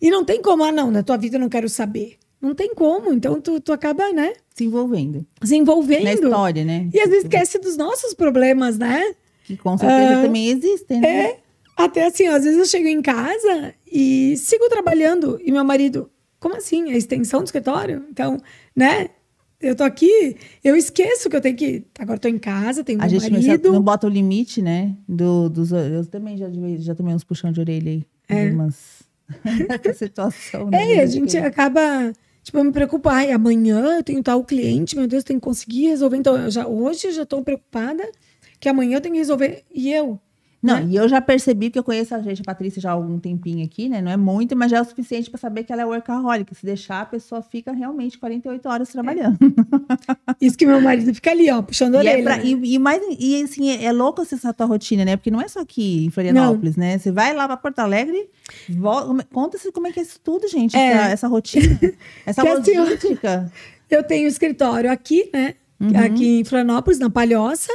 E não tem como, ah, não, na tua vida eu não quero saber. Não tem como. Então tu, tu acaba, né? Se envolvendo. Se envolvendo. Na história, né? E às vezes esquece dos nossos problemas, né? Que com certeza Ah, também existem, né? É. Até assim, às vezes eu chego em casa e sigo trabalhando. E meu marido, como assim? É a extensão do escritório? Então, né? Eu tô aqui, eu esqueço que eu tenho que. Agora tô em casa, tenho A meu marido. não bota o limite, né? Do, dos, eu também já, já tomei uns puxão de orelha aí. É. Umas situação. né? É, a gente acaba, tipo, eu me preocupar. Ai, amanhã eu tenho tal cliente, meu Deus, eu tenho que conseguir resolver. Então, eu já, hoje eu já tô preocupada que amanhã eu tenho que resolver. E eu? Não, né? e eu já percebi que eu conheço a gente, a Patrícia, já há algum tempinho aqui, né? Não é muito, mas já é o suficiente para saber que ela é workaholic. Se deixar, a pessoa fica realmente 48 horas trabalhando. Isso que meu marido fica ali, ó, puxando a E, é orelha. pra- né? e, e mais, e assim, é, é louco essa tua rotina, né? Porque não é só aqui em Florianópolis, né? Você vai lá para Porto Alegre, vol- conta-se como é que é isso tudo, gente, É. essa, essa rotina, essa Que assim, logística. Eu tenho escritório aqui, né? Uhum. Aqui em Florianópolis, na Palhoça.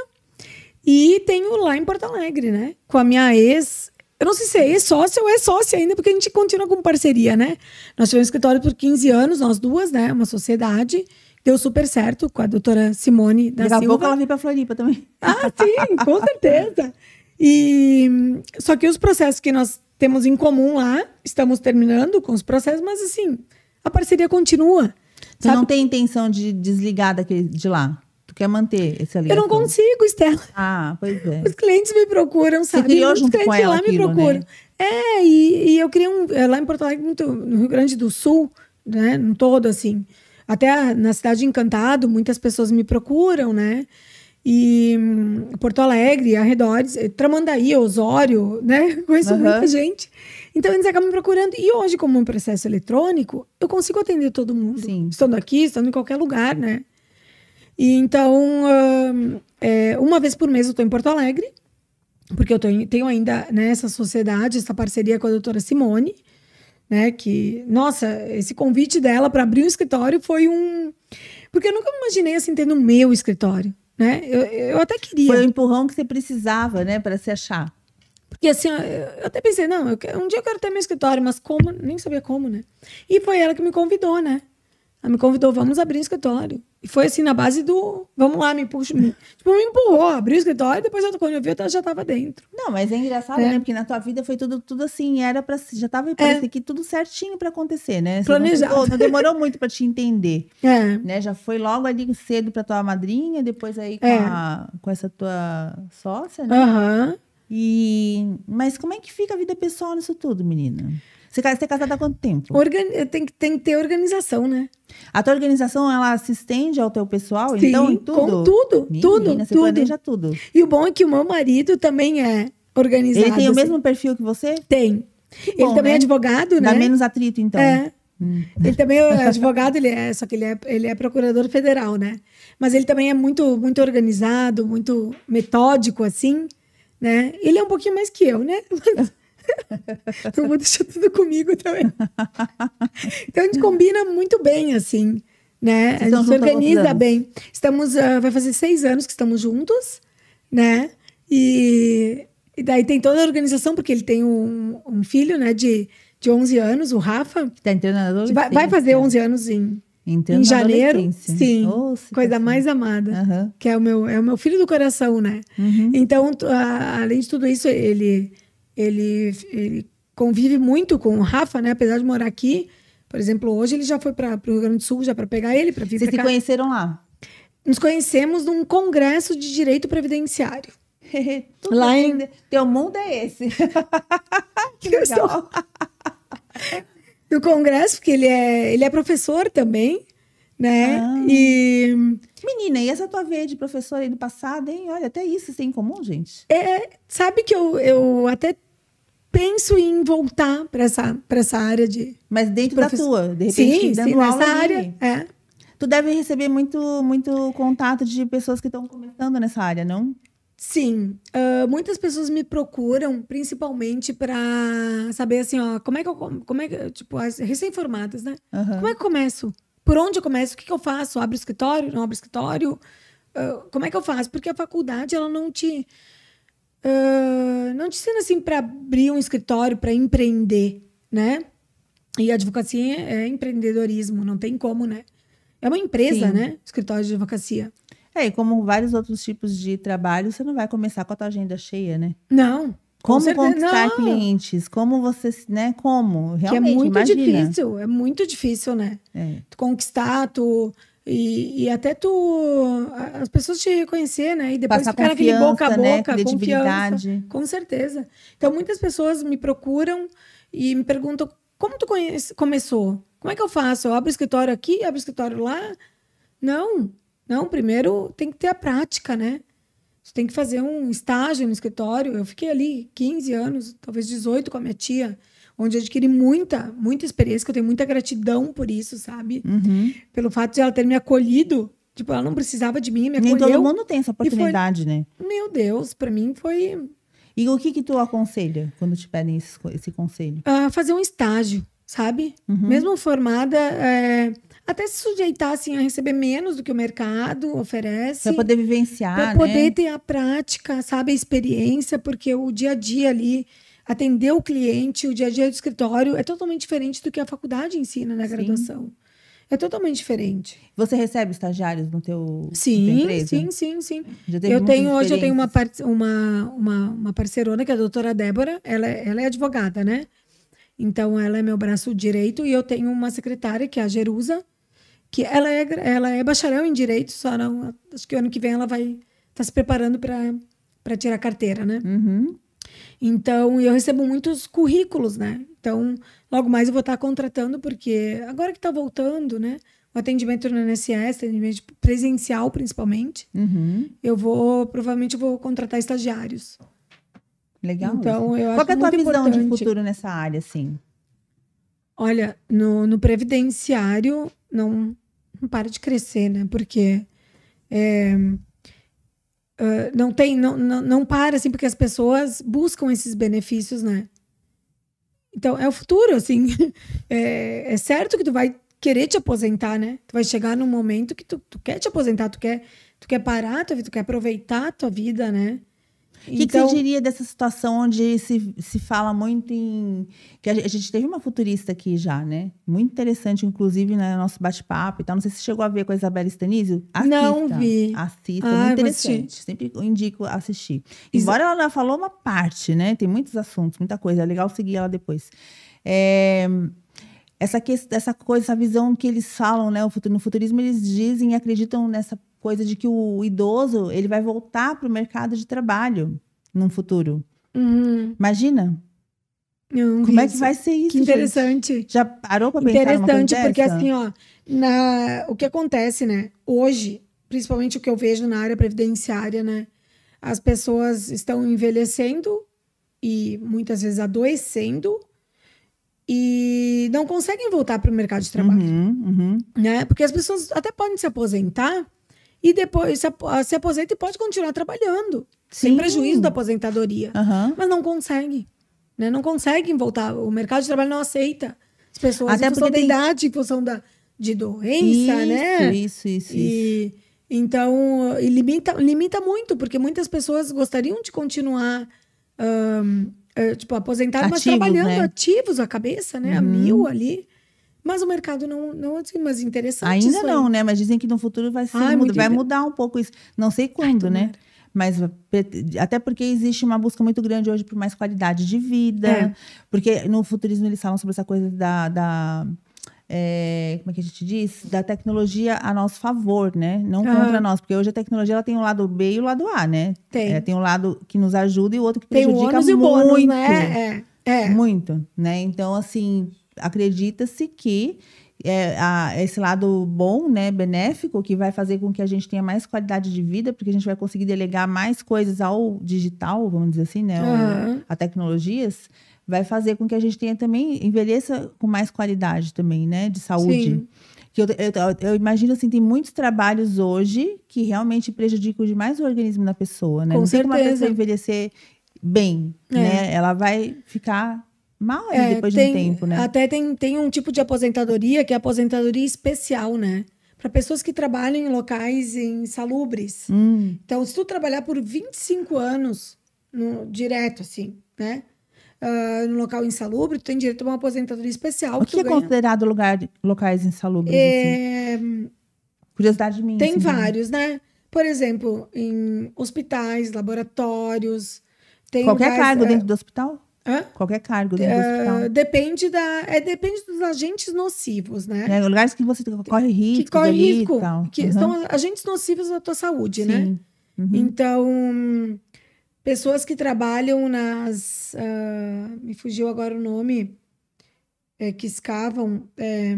E tenho lá em Porto Alegre, né? Com a minha ex. Eu não sei se é ex-sócia ou é sócia ainda, porque a gente continua com parceria, né? Nós tivemos escritório por 15 anos, nós duas, né? Uma sociedade. Deu super certo com a doutora Simone da Daqui a Silva. pouco ela vem para Floripa também. Ah, sim, com certeza. E só que os processos que nós temos em comum lá, estamos terminando com os processos, mas assim, a parceria continua. Você sabe? não tem intenção de desligar daquele, de lá? Tu quer manter esse ali? Eu não consigo, Estela. Ah, pois é. Os clientes me procuram, sabe? criou Muitos junto com clientes ela lá me aquilo, procuram. né? É, e, e eu criei um. é, Lá em Porto Alegre, muito, no Rio Grande do Sul, né? No todo, assim. Até na cidade de Encantado, muitas pessoas me procuram, né? E hum, Porto Alegre, arredores, eh, Tramandaí, Osório, né? Conheço Aham. muita gente. Então eles acabam me procurando. E hoje, como um processo eletrônico, eu consigo atender todo mundo. Sim. Estando aqui, estando em qualquer lugar, né? E então, hum, é, uma vez por mês eu estou em Porto Alegre, porque eu em- tenho ainda né, essa sociedade, essa parceria com a doutora Simone, né? Que, nossa, esse convite dela para abrir um escritório foi um. Porque eu nunca me imaginei assim, tendo o meu escritório, né? Eu, eu até queria. Foi o empurrão que você precisava, né, para se achar. Porque assim, eu até pensei, não, eu um dia eu quero ter meu escritório, mas como? Nem sabia como, né? E foi ela que me convidou, né? Ela me convidou, vamos abrir um escritório. E foi assim, na base do, vamos lá, me puxa, me, tipo, me empurrou, abriu o escritório, depois eu, quando eu vi, eu já tava dentro. Não, mas é engraçado, É. né? Porque na tua vida foi tudo, tudo assim, era para já tava parecia que tudo certinho para acontecer, né? Você Planejado. Não, não demorou muito para te entender, É, né? Já foi logo ali cedo para tua madrinha, depois aí com, É. a- com essa tua sócia, né? aham. E mas como é que fica a vida pessoal nisso tudo, menina? Você ca- você é casada há quanto tempo? Organi- tem, que- tem que ter organização, né? A tua organização ela se estende ao teu pessoal, então em tudo. com tudo, Menina, tudo, você tudo. planeja tudo. E o bom é que o meu marido também é organizado. Ele tem o assim. mesmo perfil que você? Tem. Que ele bom, também né? é advogado, né? Dá menos atrito, então. É. Hum. Ele também é advogado, ele é, só que ele é, ele é procurador federal, né? Mas ele também é muito, muito organizado, muito metódico, assim, né? Ele é um pouquinho mais que eu, né? Então vou deixar tudo comigo também. Então a gente combina muito bem, assim, né? Vocês a gente se organiza bem. Estamos, ah, vai fazer seis anos que estamos juntos, né? E, e daí tem toda a organização, porque ele tem um, um filho, né, de, de 11 anos, o Rafa. Tá entrando na adolescência. Vai, vai fazer 11 anos em, Entrando em janeiro. Sim. Ô, coisa mais amada. Aham. Que é o, meu, é o meu filho do coração, né? Uhum. Então, a- além de tudo isso, ele, ele, ele convive muito com o Rafa, né? Apesar de morar aqui. Por exemplo, hoje ele já foi para o Rio Grande do Sul já para pegar ele, para vir Vocês se cá. conheceram lá? Nos conhecemos num congresso de direito previdenciário. Lá em-? Teu mundo é esse. que legal. No congresso, porque ele é, ele é professor também, né? Ah. E Menina, e essa tua veia de professora aí do passado, hein? Olha, até isso tem em comum, gente. É, sabe que eu, eu até penso em voltar para essa, pra essa área de. Mas dentro Professor- da tua, de repente, sim, dando sim, aula nessa área. É. Tu deve receber muito, muito contato de pessoas que estão começando nessa área, não? Sim, ah, muitas pessoas me procuram principalmente para saber assim, ó, como é que eu, com- como é que, tipo, as recém-formadas, né? Aham. Como é que eu começo? Por onde eu começo? O que, que eu faço? Abro escritório? Não abro escritório? ah, como é que eu faço? Porque a faculdade, ela não te. Ah, não te ensina assim para abrir um escritório, para empreender, né? E advocacia é empreendedorismo, não tem como, né? É uma empresa, Sim. né? Escritório de advocacia. É, e como vários outros tipos de trabalho, você não vai começar com a tua agenda cheia, né? Não. com Como certeza- conquistar não, clientes? Como você, né? Como? Que é Realmente, muito imagina. difícil, é muito difícil, né? É. Tu conquistar, tu. E, e até tu. As pessoas te reconhecer, né? E depois Passar ficar naquele confiança, boca a né? boca, confiança. Credibilidade. Com certeza. Então, muitas pessoas me procuram e me perguntam: como tu conhece, começou? Como é que eu faço? Eu abro escritório aqui, abro escritório lá? Não. Não, primeiro tem que ter a prática, né? Você tem que fazer um estágio no escritório. Eu fiquei ali 15 anos, talvez 18 com a minha tia, onde eu adquiri muita, muita experiência, que eu tenho muita gratidão por isso, sabe? Uhum. Pelo fato de ela ter me acolhido. Tipo, ela não precisava de mim, me Nem acolheu. todo mundo tem essa oportunidade, né? Meu Deus, pra mim foi E o que que tu aconselha quando te pedem esse, esse conselho? ah, fazer um estágio, sabe? Uhum. Mesmo formada, é, até se sujeitar assim, a receber menos do que o mercado oferece. Pra poder vivenciar, Para né? poder ter a prática, sabe, a experiência, porque o dia a dia ali, atender o cliente, o dia a dia do escritório é totalmente diferente do que a faculdade ensina na Sim. graduação. É totalmente diferente. Você recebe estagiários no teu, Sim, sim, sim, sim. Eu tenho, hoje eu tenho uma, uma, uma, uma parceirona, que é a doutora Débora, ela, é- ela é advogada, né? Então, ela é meu braço direito, e eu tenho uma secretária, que é a Jerusa, que ela é, ela é bacharel em direito, só não, acho que ano que vem ela vai estar se preparando para tirar a carteira, né? Uhum. Então, eu recebo muitos currículos, né? Então, logo mais eu vou estar contratando, porque agora que está voltando, né? O atendimento no INSS, atendimento presencial principalmente, Uhum. eu vou, provavelmente eu vou contratar estagiários. Legal. Então, eu Qual que é a acho tua visão de importante. futuro nessa área, assim? Olha, no, no previdenciário não, não para de crescer, né? Porque é, ah, não tem, não, não, não para assim, porque as pessoas buscam esses benefícios, né? Então é o futuro, assim. É, é certo que tu vai querer te aposentar, né? Tu vai chegar num momento que tu, tu quer te aposentar, tu quer, tu quer parar tua vida, tu quer aproveitar a tua vida, né? O que, que você diria dessa situação onde se, se fala muito em. que a gente, teve uma futurista aqui já, né? Muito interessante, inclusive, no nosso bate-papo e tal. Não sei se você chegou a ver com a Isabela Stanisio. Não Assista. vi. Assista, Ah, muito interessante. Sempre indico assistir. Embora ela não falou uma parte, né? Tem muitos assuntos, muita coisa. É legal seguir ela depois. É, essa, que, essa coisa, essa visão que eles falam, né? No futurismo, eles dizem e acreditam nessa coisa de que o idoso ele vai voltar para o mercado de trabalho num futuro. Uhum, Imagina? Como vi é que isso. vai ser isso? Que gente? interessante. Já parou para pensar Interessante, porque dessa? assim, ó, na, o que acontece, né? Hoje, principalmente o que eu vejo na área previdenciária, né? As pessoas estão envelhecendo e muitas vezes adoecendo e não conseguem voltar para o mercado de trabalho, Uhum, uhum. né? Porque as pessoas até podem se aposentar e depois se, apo- se aposenta e pode continuar trabalhando, sem Sim. prejuízo da aposentadoria Aham. mas não conseguem. Né? Não conseguem voltar. O mercado de trabalho não aceita as pessoas Até em função da tem- idade, em função da, de doença, isso, né? Isso, isso, isso. E, então, e limita, limita muito, porque muitas pessoas gostariam de continuar, ahn, eh, tipo, aposentados, mas trabalhando né? ativos a cabeça, né? A Uhum. mil ali. Mas o mercado não, não assim, mas interessante Ainda isso aí. não, né? Mas dizem que no futuro vai, ser, Ai, muda- muito vai mudar um pouco isso. Não sei quando, né? tomara. Mas até porque existe uma busca muito grande hoje por mais qualidade de vida. É. Porque no futurismo eles falam sobre essa coisa da. da é, como é que a gente diz? Da tecnologia a nosso favor, né? Não contra nós. Porque hoje a tecnologia ela tem o lado B e o lado A, né? Tem. É, tem um lado que nos ajuda e o outro que Tem o prejudica ônus e o muito. bônus, né? É, é. Muito, né? Então, assim, acredita-se que é, a- esse lado bom, né, benéfico, que vai fazer com que a gente tenha mais qualidade de vida, porque a gente vai conseguir delegar mais coisas ao digital, vamos dizer assim, né, Aham. a tecnologias, vai fazer com que a gente tenha também, envelheça com mais qualidade também, né, de saúde. Sim. Que eu, eu- eu imagino assim, tem muitos trabalhos hoje que realmente prejudicam demais o organismo da pessoa, né? Com Não tem como a certeza. pessoa envelhecer bem, É. né? Ela vai ficar mal ali É, depois tem- de um tempo, né? Até tem, tem um tipo de aposentadoria que é aposentadoria especial, né? para pessoas que trabalham em locais insalubres. Hum, Então, se tu trabalhar por 25 anos no, direto, assim, né? ah, no local insalubre, tu tem direito a uma aposentadoria especial. o que tu é ganha. considerado lugar, locais insalubres? assim? É, Curiosidade minha. tem assim, né? vários, né? Por exemplo, em hospitais, laboratórios. Qualquer lugares, cargo é, dentro do hospital? Hã? Qualquer cargo dentro do Ah, hospital. depende da, é, depende dos agentes nocivos, né? É, lugares que você corre risco. que corre risco, que Uhum. são agentes nocivos da tua saúde, né? Sim. Uhum. Então, pessoas que trabalham nas. ah, me fugiu agora o nome. é, que escavam. é,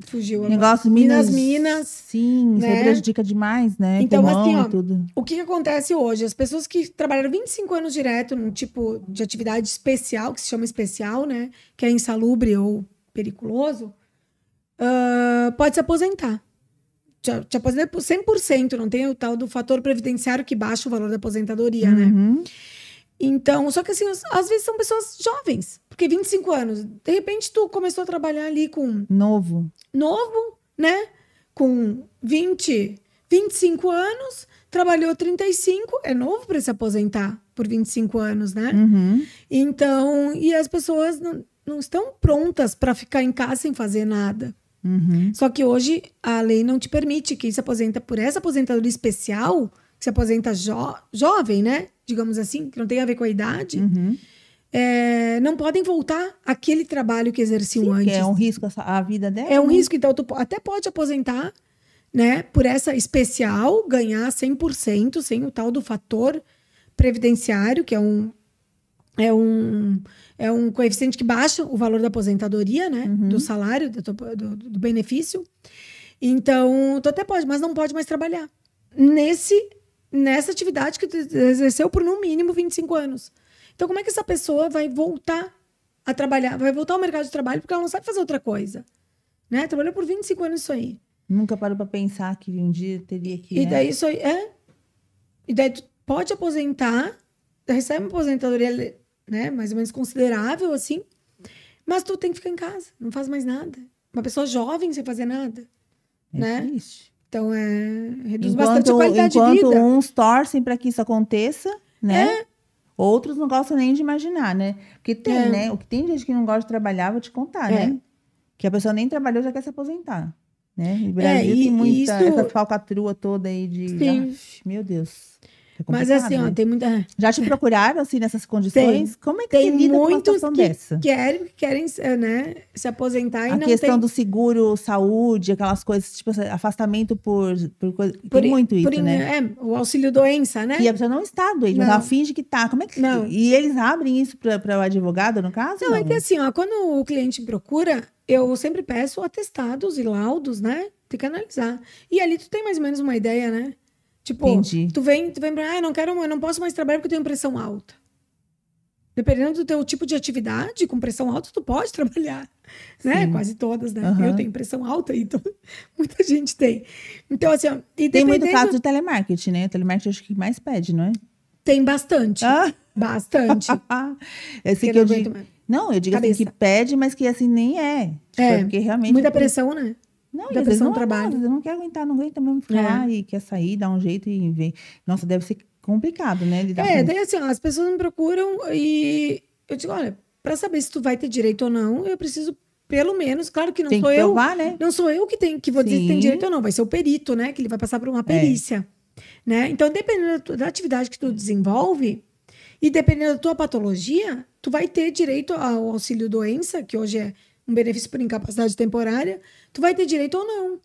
fugiu. Negócio, Minas, minas. Sim, isso né? prejudica demais, né? Então, Pulmão assim, ó, tudo. O que, que acontece hoje? As pessoas que trabalharam 25 anos direto num tipo de atividade especial, que se chama especial, né? Que é insalubre ou periculoso, ah, pode se aposentar. Te, te aposenta por 100%, não tem o tal do fator previdenciário que baixa o valor da aposentadoria, né? Então, só que assim, às vezes são pessoas jovens, porque 25 anos, de repente tu começou a trabalhar ali com Novo. novo, né? Com 20, 25 anos, trabalhou 35, é novo para se aposentar por 25 anos, né? Uhum. Então, e as pessoas não, não estão prontas para ficar em casa sem fazer nada. Uhum. Só que hoje a lei não te permite quem se aposenta por essa aposentadoria especial, que se aposenta jo jovem, né? Digamos assim, que não tem a ver com a idade, Uhum. é, não podem voltar àquele trabalho que exerciam Sim, antes. que é um risco a vida dela. É um né? risco, então tu até pode aposentar, né, por essa especial, ganhar 100% sem o tal do fator previdenciário, que é um é um é um coeficiente que baixa o valor da aposentadoria, né, Uhum. do salário, do, do, do benefício. Então, tu até pode, mas não pode mais trabalhar nesse nessa atividade que tu exerceu por no mínimo 25 anos. Então, como é que essa pessoa vai voltar a trabalhar, vai voltar ao mercado de trabalho porque ela não sabe fazer outra coisa? Né? Trabalhou por 25 anos isso aí. Nunca parou pra pensar que um dia teria que. E né? daí isso aí é. E daí tu pode aposentar, recebe uma aposentadoria, né, mais ou menos considerável assim, mas tu tem que ficar em casa, não faz mais nada. Uma pessoa jovem sem fazer nada, É né? triste. Então é reduz bastante a Enquanto, qualidade de enquanto vida. uns torcem para que isso aconteça, né? É. Outros não gostam nem de imaginar, né? Porque tem, É. né? O que tem gente que não gosta de trabalhar, vou te contar, É. né? Que a pessoa nem trabalhou já quer se aposentar, né? E o Brasil e- tem muita isso- essa falcatrua toda aí de. Aff, meu Deus. É Mas assim, ó, né? tem muita Já te procuraram assim nessas condições? Como é que tem se lida com uma muitos que dessa? querem, que querem eh, né, se aposentar e A não questão tem do seguro, saúde, aquelas coisas, tipo, afastamento por, por por- tem muito isso, por- né? é, o auxílio doença, né? E a pessoa não está doente, Não. ela finge que tá. Como é que. Não. E eles abrem isso para o advogado, no caso? Não, é que assim, ó, quando o cliente procura, eu sempre peço atestados e laudos, né? Tem que analisar. E ali tu tem mais ou menos uma ideia, né? Tipo, Entendi. tu vem, tu vem pra, ah, eu não quero, eu não posso mais trabalhar porque eu tenho pressão alta. Dependendo do teu tipo de atividade, com pressão alta, tu pode trabalhar, né? Sim. Quase todas, né? Aham. Eu tenho pressão alta, então muita gente tem. Então, assim, ó, Tem muito caso de telemarketing, né? O telemarketing acho que mais pede, não é? Tem bastante. Ah, bante. esse Que que eu digo. Não, eu digo assim que pede, mas que assim nem é. Tipo, É, porque realmente. Muita eu pressão, né? Não, da pressão não do é trabalho. não quer aguentar, não aguenta mesmo ficar É. lá e quer sair, dar um jeito e ver. Nossa, deve ser complicado, né? Lidar É, com daí assim, ó, as pessoas me procuram e eu digo, olha, para saber se tu vai ter direito ou não, eu preciso pelo menos, claro que não Tem sou que eu, provar, né? não sou eu que tenho que vou dizer se tem Sim. direito ou não, vai ser o perito, né, que ele vai passar por uma perícia, né? Então, dependendo da atividade que tu desenvolve e dependendo da tua patologia, tu vai ter direito ao auxílio doença, que hoje é um benefício por incapacidade temporária, tu vai ter direito ou não.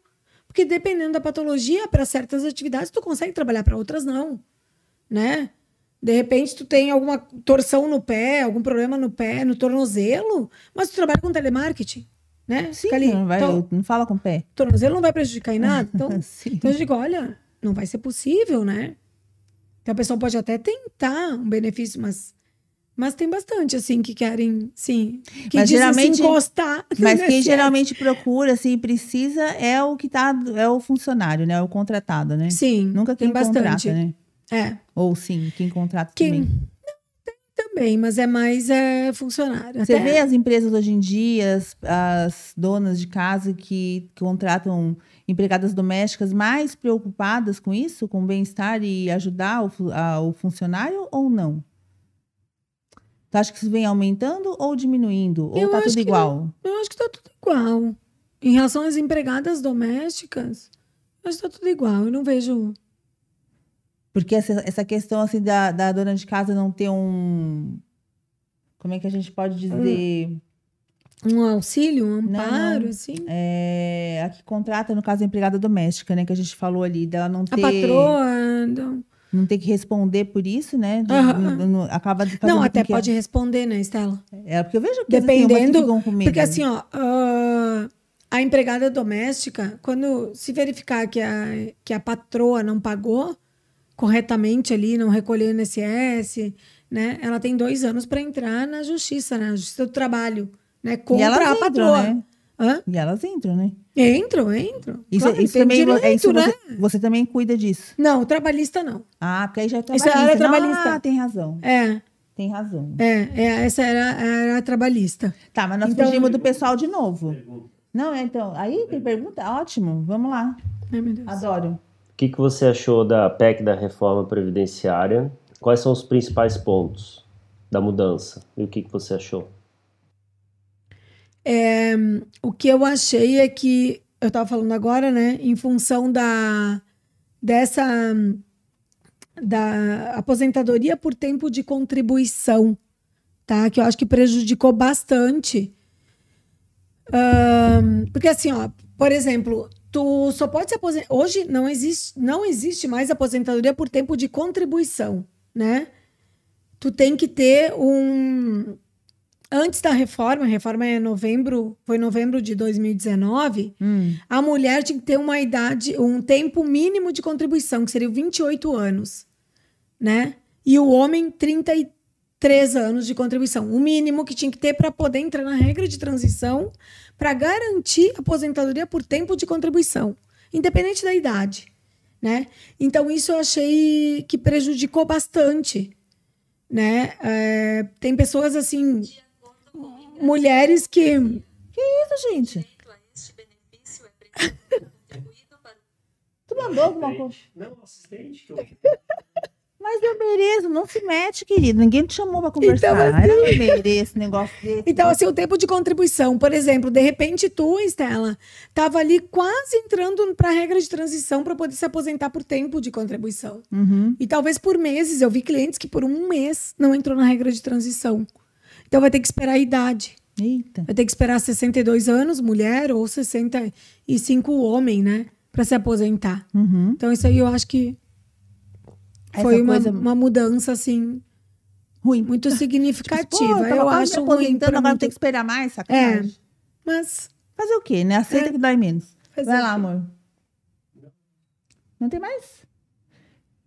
Porque dependendo da patologia, para certas atividades tu consegue trabalhar, para outras não, né? De repente tu tem alguma torção no pé, algum problema no pé, no tornozelo, mas tu trabalha com telemarketing, né? Sim, ali. não, vai, Então, não fala com o pé. tornozelo não vai prejudicar em nada. Então, então eu digo, olha, não vai ser possível, né? Então a pessoa pode até tentar um benefício, mas mas tem bastante assim que querem, sim, que Mas dizem geralmente- se encostar. Mas quem geralmente procura, assim, precisa é o que tá, é o funcionário, né? É o contratado, né? sim, Nunca quem tem bastante. contrata, né? É. Ou sim, quem contrata Quem também. também, mas é mais é, funcionário. Você Até- vê as empresas hoje em dia, as, as donas de casa que contratam empregadas domésticas mais preocupadas com isso, com o bem-estar e ajudar o, a- o funcionário ou não? Tu acha que isso vem aumentando ou diminuindo? Eu ou tá acho tudo que igual? Eu acho que tá tudo igual. Em relação às empregadas domésticas, eu acho que tá tudo igual. Eu não vejo. Porque essa, essa questão assim da, da dona de casa não ter um. Como é que a gente pode dizer? Um auxílio, um amparo, não. assim. É, a que contrata, no caso, a empregada doméstica, né? Que a gente falou ali, dela não A ter. patroa. Não, Não ter que responder por isso, né? De- acaba fazendo não até pode responder, né, Estela? É, porque eu vejo que assim, Dependendo, ficam com medo. Porque assim, ó, ah, a empregada doméstica, quando se verificar que a, que a patroa não pagou corretamente ali, não recolheu o INSS, né? Ela tem dois anos para entrar na justiça, né? Na justiça do trabalho, né? E Contra a patroa. né? Hã? E elas entram, né? Entro, entro. Isso, Claro, isso tem também direito, é isso né? você, você também cuida disso. Não, trabalhista não. Ah, porque aí já é Isso é trabalhista. área Não, trabalhista. Ah, tem razão. É, Tem razão. é, é essa era, era a trabalhista. Tá, mas nós Então- fugimos do pessoal de novo. Não, é então. Aí tem pergunta? Ótimo, vamos lá. Ai, meu Deus. Adoro. O que, que você achou da PEC da reforma previdenciária? Quais são os principais pontos da mudança? E o que, que você achou? O que eu achei é que eu estava falando agora, né, em função da dessa da aposentadoria por tempo de contribuição, tá? Que eu acho que prejudicou bastante. Ahn, porque assim, ó, por exemplo, tu só pode se aposentar. Hoje não existe, não existe mais aposentadoria por tempo de contribuição, né? Tu tem que ter um antes da reforma, a reforma é novembro, foi novembro de 2019, Hum, a mulher tinha que ter uma idade, um tempo mínimo de contribuição, que seria 28 anos, né? E o homem 33 anos de contribuição, o mínimo que tinha que ter para poder entrar na regra de transição para garantir aposentadoria por tempo de contribuição, independente da idade, né? Então isso eu achei que prejudicou bastante, né? É, tem pessoas assim, mulheres que isso, gente. Tu mandou alguma coisa? Não, assistente. Mas eu mereço, não se mete, querido. Ninguém te chamou pra conversar. Então, Ai, eu mereço esse negócio desse. Então, assim, o tempo de contribuição, por exemplo, de repente tu, Estela, tava ali quase entrando para a regra de transição para poder se aposentar por tempo de contribuição. Uhum. E talvez por meses, eu vi clientes que por um mês não entrou na regra de transição. Então vai ter que esperar a idade. Eita. Vai ter que esperar 62 anos, mulher, ou 65 homem, né? Para se aposentar. Uhum. Então, isso aí eu acho que Essa foi uma, coisa uma mudança, assim, ruim. muito Pô, significativa. tava eu quase acho ruim. aposentando, pra agora muito- tem que esperar mais, sacanagem. Mas Fazer o quê, né? Aceita É. que dói menos. Fazer Vai lá, amor. Não tem mais?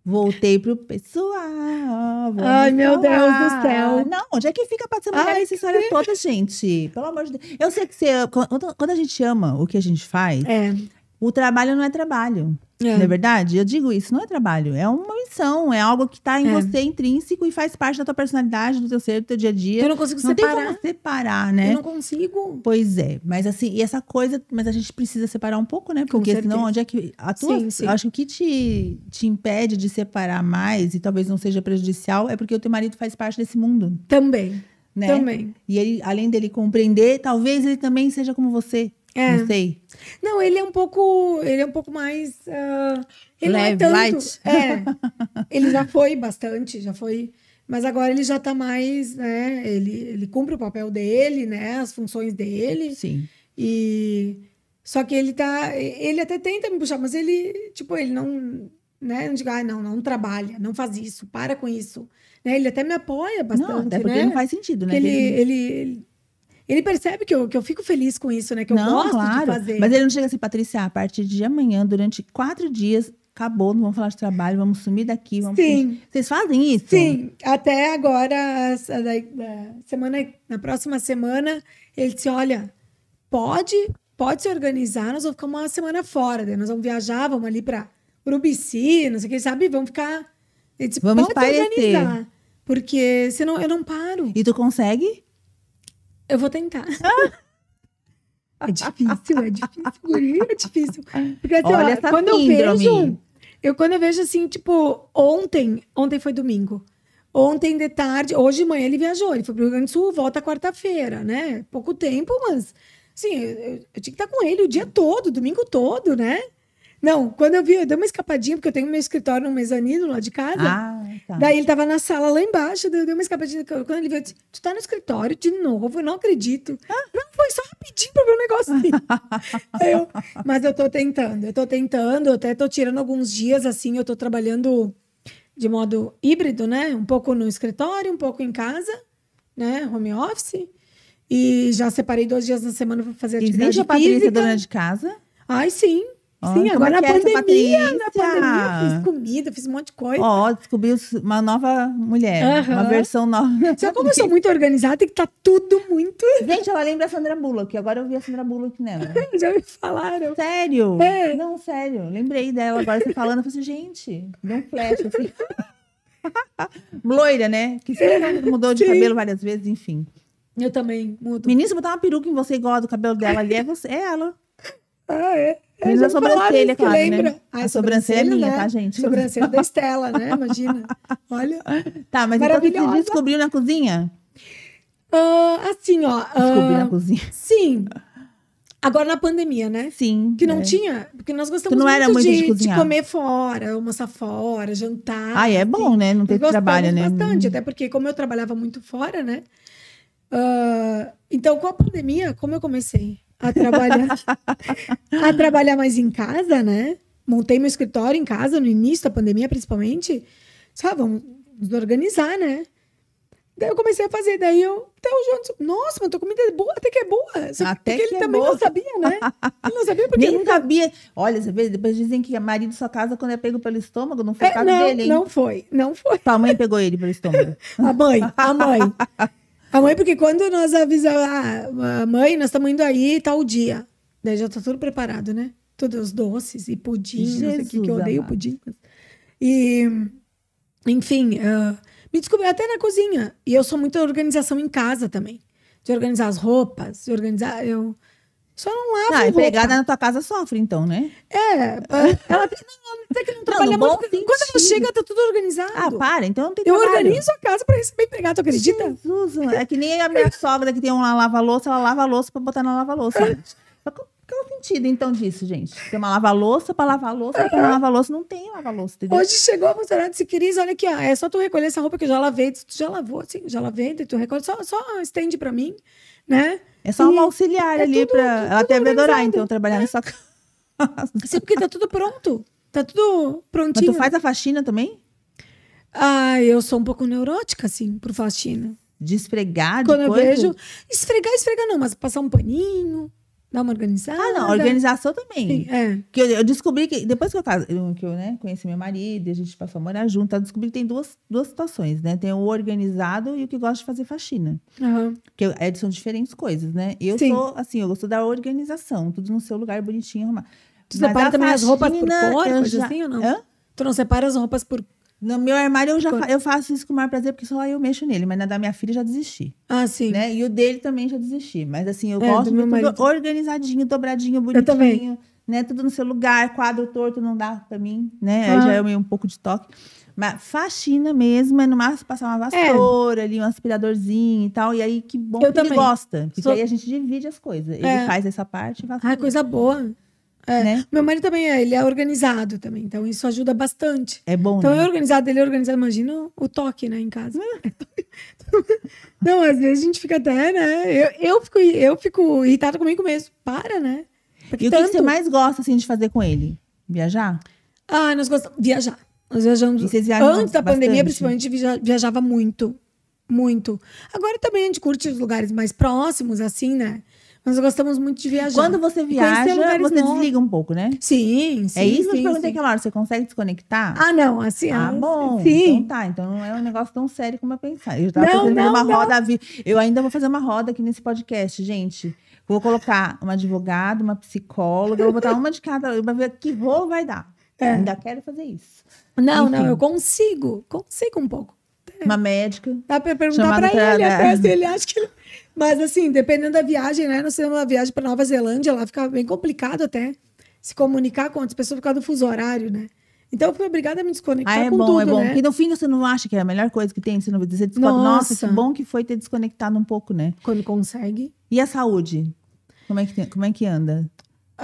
Voltei pro pessoal. Ai, meu Deus do falar. céu. Não, onde é que fica mulher Ai, essa história toda, gente? Pelo amor de Deus. Eu sei que você. Quando, quando a gente ama o que a gente faz, é. o trabalho não é trabalho. É. Não é verdade? Eu digo isso, não é trabalho. É uma missão, é algo que tá em É. você intrínseco e faz parte da tua personalidade, do teu ser, do teu dia a dia. Eu não consigo não tem separar. como separar, né? Eu não consigo. Pois é, mas assim, e essa coisa, mas a gente precisa separar um pouco, né? Porque senão onde é que a tua, Sim, sim. eu acho que o que te, te impede de separar mais e talvez não seja prejudicial é porque o teu marido faz parte desse mundo, Também. né? Também. E ele, além dele compreender, talvez ele também seja como você. É. Não sei. Não, ele é um pouco. Ele é um pouco mais. ah, ele não é Leve, tanto. light. É. ele já foi bastante, já foi. Mas agora ele já tá mais, né? Ele, ele cumpre o papel dele, né? As funções dele. Sim. E só que ele tá, ele até tenta me puxar, mas ele, tipo, ele não, né, não diga, ah, não, não trabalha, não faz isso, para com isso, né? Ele até me apoia bastante, não, até porque né? não faz sentido, né? Ele, ele, ele, ele percebe que eu, que eu fico feliz com isso, né? Que eu não, gosto claro. de fazer. Mas ele não chega assim, Patrícia, a partir de amanhã, durante quatro dias, acabou, não vamos falar de trabalho, vamos sumir daqui. Vamos Sim. Vocês fazem isso? Sim, até agora, semana, na próxima semana, ele disse: olha, pode, pode se organizar, nós vamos ficar uma semana fora, daí nós vamos viajar, vamos ali para Urubici, não sei o que, sabe? Vamos ficar. Ele disse, Vamos pode se espairecer. organizar. Porque senão eu não paro. E tu consegue? Eu vou tentar. é difícil, é difícil, guri, é difícil. Porque assim, Olha ó, essa quando eu síndrome. vejo, eu quando eu vejo assim, tipo, ontem, ontem foi domingo. Ontem de tarde, hoje de manhã ele viajou, ele foi pro Rio Grande do Sul, volta quarta-feira, né? Pouco tempo, mas assim, eu, eu- eu tinha que estar com ele o dia todo, domingo todo, né? Não, quando eu vi, eu dei uma escapadinha, porque eu tenho meu escritório no mezanino lá de casa. Ah, tá. Daí ele tava na sala lá embaixo, eu dei uma escapadinha. Quando ele veio, eu disse, tu tá no escritório de novo, eu não acredito. Não, foi só rapidinho pra ver o negócio. Aí eu, mas eu tô tentando, eu tô tentando, eu até tô tirando alguns dias, assim, eu tô trabalhando de modo híbrido, né? Um pouco no escritório, um pouco em casa, né? Home office. E já separei dois dias na semana pra fazer atividade Existe a Patrícia, física. dona de casa? Ai, sim. Ó, Sim, como agora é na é pandemia, na pandemia, fiz comida, fiz um monte de coisa. Ó, descobriu uma nova mulher. Aham. Uma versão nova. Só como eu sou muito organizada, tem que estar tudo muito. Gente, ela lembra a Sandra Bullock. Agora eu vi a Sandra Bullock nela. Já me falaram. Sério? É. Não, sério. Lembrei dela agora você falando. Eu falei assim, gente, deu um flash assim. Loira, né? Que mudou de Sim. cabelo várias vezes, enfim. Eu também mudo. Menina, se botar uma peruca em você igual a do cabelo dela ali, é você, é ela. Ah, é. É, Menos a sobrancelha, claro, lembra? né? Ah, A sobrancelha é minha, né? tá, gente? Sobrancelha da Estela, né? Imagina. Olha. Tá, mas então você descobriu na cozinha? Ah, assim, ó. ah, Descobriu na cozinha. sim. Agora na pandemia, né? Sim. Que não é. tinha, porque nós gostamos era muito de de, cozinhar. comer fora, almoçar fora, jantar. Ah, é bom, né? Não ter trabalho, né? bastante, até porque como eu trabalhava muito fora, né? Ah, então, com a pandemia, como eu comecei a trabalhar, a trabalhar mais em casa, né? Montei meu escritório em casa no início da pandemia, principalmente. Sabe, vamos nos organizar, né? Daí eu comecei a fazer, daí eu, até o João disse, nossa, mas tua comida é boa, até que é boa. Só Até que ele é também boa. não sabia, né? Ele não sabia porque Nem nunca sabia. Olha, você vê, depois dizem que marido só casa quando é pego pelo estômago. Não foi É, caso não, dele, hein? não foi, não foi. Tua mãe pegou ele pelo estômago. A mãe, a mãe. A mãe, porque quando nós avisamos, ah, a mãe, nós estamos indo aí tal dia. Daí já tá tudo preparado, né? Todos os doces e pudim, não sei o que, que eu Jesus odeio amado. pudim. E, enfim, ah, me descobri até na cozinha. E eu sou muito organização em casa também. De organizar as roupas, de organizar. Eu só não lavo Ah, roupa. empregada na tua casa sofre, então, né? É, ela tem, não, até que não trabalha no bom muito. porque Quando ela sentido. chega, tá tudo organizado. Ah, para, então não tem eu trabalho. organizo a casa para receber empregado, tu acredita? Jesus, é que nem a minha sogra que tem uma lava-louça, ela lava a louça pra botar na lava-louça. Mas Qual é o sentido, então, disso, gente? Tem uma lava-louça pra lavar louça, pra lavar a louça. Não tem lava-louça, entendeu? Hoje chegou a funcionária e disse, Cris, olha aqui, ó, é só tu recolher essa roupa que eu já lavei. Tu já lavou, assim, já lavei, tu recolhe, só, só estende pra mim, né? É só uma auxiliar é ali tudo ela até vai adorar, então, trabalhar na sua casa. Assim, porque tá tudo pronto. Tá tudo Mas prontinho. tu faz a faxina também? Ah, eu sou um pouco neurótica, assim, por faxina. De esfregar, de Quando eu coisa? vejo. Esfregar, esfregar não, mas passar um paninho, dar uma organizada. Ah, não, organização também. Sim, é. Que eu, eu descobri que, depois que eu, que eu né, conheci meu marido, a gente passou a morar junto, eu descobri que tem duas, duas situações, né? Tem o organizado e o que gosta de fazer faxina. Aham. Que é, são diferentes coisas, né? Eu Sim. sou, assim, eu gosto da organização, tudo no seu lugar bonitinho, arrumado. Tu Mas separa também as roupas por faxina, cor, já- assim ou não? Hã? Tu não separa as roupas por. No meu armário eu já fa- eu faço isso com o maior prazer, porque só eu mexo nele, mas na da minha filha eu já desisti, Ah, sim. né? E o dele também já desisti, mas assim, eu É, gosto do de meu marido. organizadinho, dobradinho, bonitinho, também. né? Tudo no seu lugar, quadro torto não dá pra mim, né? Aí Ah. já é meio um pouco de toque. Mas faxina mesmo, é no máximo passar uma vassoura ali, um aspiradorzinho e tal. E aí, que bom Eu que ele também. gosta. Porque Sou- aí a gente divide as coisas. Ele É. faz essa parte e vassoura. Ah, coisa boa. É. Né? Meu marido também é, ele é organizado também, então isso ajuda bastante. É bom, Então, né? eu organizado, ele é organizado, imagina o- toque, né, em casa. Não, às vezes a gente fica até, né? Eu, eu, fico, eu fico irritada comigo mesmo. Para, né? Porque E o que, você mais gosta, assim, de fazer com ele? Viajar? Ah, nós gostamos. Viajar. Nós viajamos. Antes da pandemia, bastante? principalmente, via- viajava muito. Muito. Agora também a gente curte os lugares mais próximos, assim, né? Nós gostamos muito de viajar. Quando você viaja, você novos. desliga um pouco, né? Sim, sim. é isso que eu te sim, perguntei sim. aquela hora. Você consegue desconectar? Ah, não, assim. Ah, ah, bom. Sim. Então tá. Então não é um negócio tão sério como eu pensava. Eu tava Não, fazer não, uma não. roda. vi- Eu ainda vou fazer uma roda aqui nesse podcast, gente. Vou colocar uma advogada, uma psicóloga, vou botar uma de cada, pra ver que rolo vai dar. É. Ainda quero fazer isso. Não, Enfim. não, eu consigo. Consigo um pouco. Uma médica. Dá pra perguntar pra pra- ele é. até se ele acha que. ele- Mas assim, dependendo da viagem, né? Nós fizemos uma viagem pra Nova Zelândia, lá fica bem complicado até se comunicar com outras pessoas por causa do fuso horário, né? Então eu fui obrigada a me desconectar Ah, é com bom, tudo, é bom. né? Porque no fim você não acha que é a melhor coisa que tem? Você não você descobre, nossa, Nossa. que bom que foi ter desconectado um pouco, né? Quando consegue. E a saúde? Como é que, tem- como é que anda?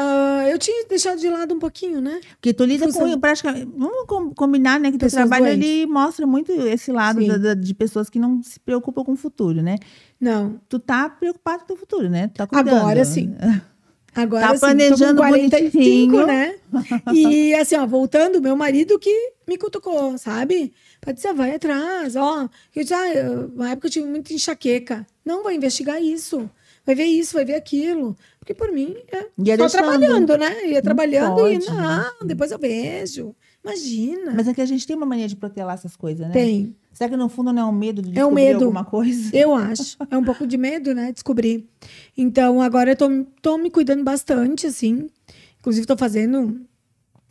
Ah, eu tinha deixado de lado um pouquinho, né? Porque tu lida com praticamente. Vamos com- combinar, né? Que teu trabalho doentes. ele mostra muito esse lado da- da- de pessoas que não se preocupam com o futuro, né? Não. Tu tá preocupado com o futuro, né? Tu tá cuidando. Agora sim. Agora Tá sim, planejando tô com 45, bonitinho. né? E assim, ó, voltando, meu marido que me cutucou, sabe? Patrícia, vai atrás, ó. Eu disse, ah, eu- uma época eu tive muita enxaqueca. Não, vai investigar isso. Vai ver isso, vai ver aquilo. Porque por mim, é Ia só trabalhando, né? Ia trabalhando e pode, não, depois eu vejo. Imagina. Mas é que a gente tem uma mania de protelar essas coisas, né? Tem. Será que no fundo não é um medo de É um descobrir medo. alguma coisa? Eu acho. É um pouco de medo, né? Descobrir. Então, agora eu tô, tô me cuidando bastante, assim. Inclusive, tô fazendo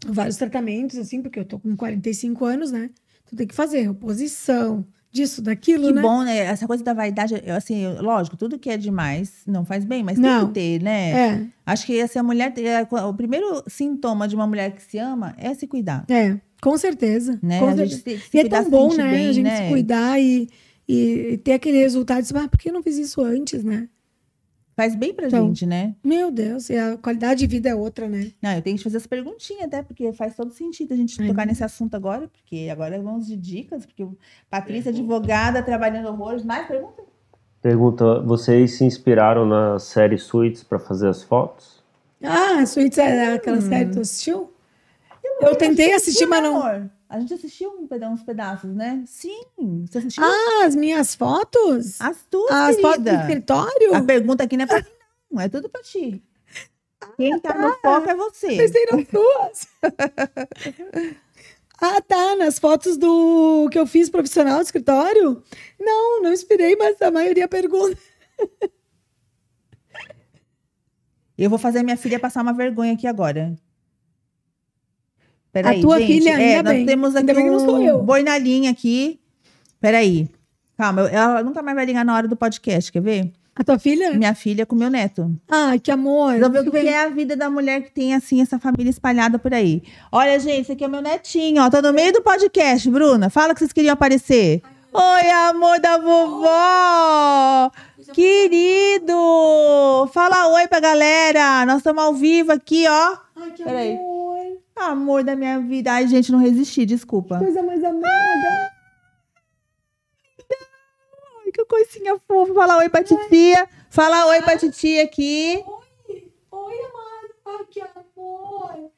vários tratamentos, assim, porque eu tô com 45 anos, né? Então, tem que fazer reposição, disso, daquilo, Que né? bom, né? Essa coisa da vaidade, eu, assim, lógico, tudo que é demais não faz bem, mas Não. tem que ter, né? É, Acho que assim, a mulher, o primeiro sintoma de uma mulher que se ama é se cuidar, é, com certeza. né? com certeza. se, se E é tão bom, né? bem, a gente né? se cuidar e, e ter aquele resultado. Dizer, Ah, por que eu não fiz isso antes, né? Faz bem pra Então, gente, né? Meu Deus, e a qualidade de vida é outra, né? Não, eu tenho que fazer as perguntinhas até, porque faz todo sentido a gente É. tocar nesse assunto agora, porque agora vamos de dicas, porque o Patrícia, advogada, trabalhando horrores. Mais perguntas? Pergunta: vocês se inspiraram na série Suits para fazer as fotos? Ah, Suítes é aquela série que tu assistiu? Eu tentei assistir, mas não. Amor, a gente assistiu um peda- uns pedaços, né? Sim, você assistiu? Ah, as minhas fotos? As tuas, As fotos do escritório? A pergunta aqui não é pra mim, não. É tudo pra ti. Quem tá no foco é você. Pensei nas tuas. ah, tá. Nas fotos do que eu fiz profissional do escritório? Não, não inspirei, mas a maioria pergunta. Eu vou fazer minha filha passar uma vergonha aqui agora. Peraí, A tua gente. filha, é, ainda nós bem. temos aqui Ainda um boi na linha aqui. Peraí. Calma, ela nunca mais vai ligar na hora do podcast, quer ver? A tua filha? Minha filha com meu neto. Ai, que amor. Vão ver o que é a vida da mulher que tem, assim, essa família espalhada por aí. Olha, gente, esse aqui é meu netinho, ó. Tô no meio do podcast, Bruna. Fala que vocês queriam aparecer. Oi, amor da vovó! Querido! Fala oi pra galera! Nós estamos ao vivo aqui, ó. Ai, que Peraí. amor. Amor da minha vida. Ai, gente, não resisti, desculpa. Coisa mais amada. Ai, que coisinha fofa. Fala oi pra titia. Fala oi pra titia aqui. Oi, oi, amado. Ai, que amor.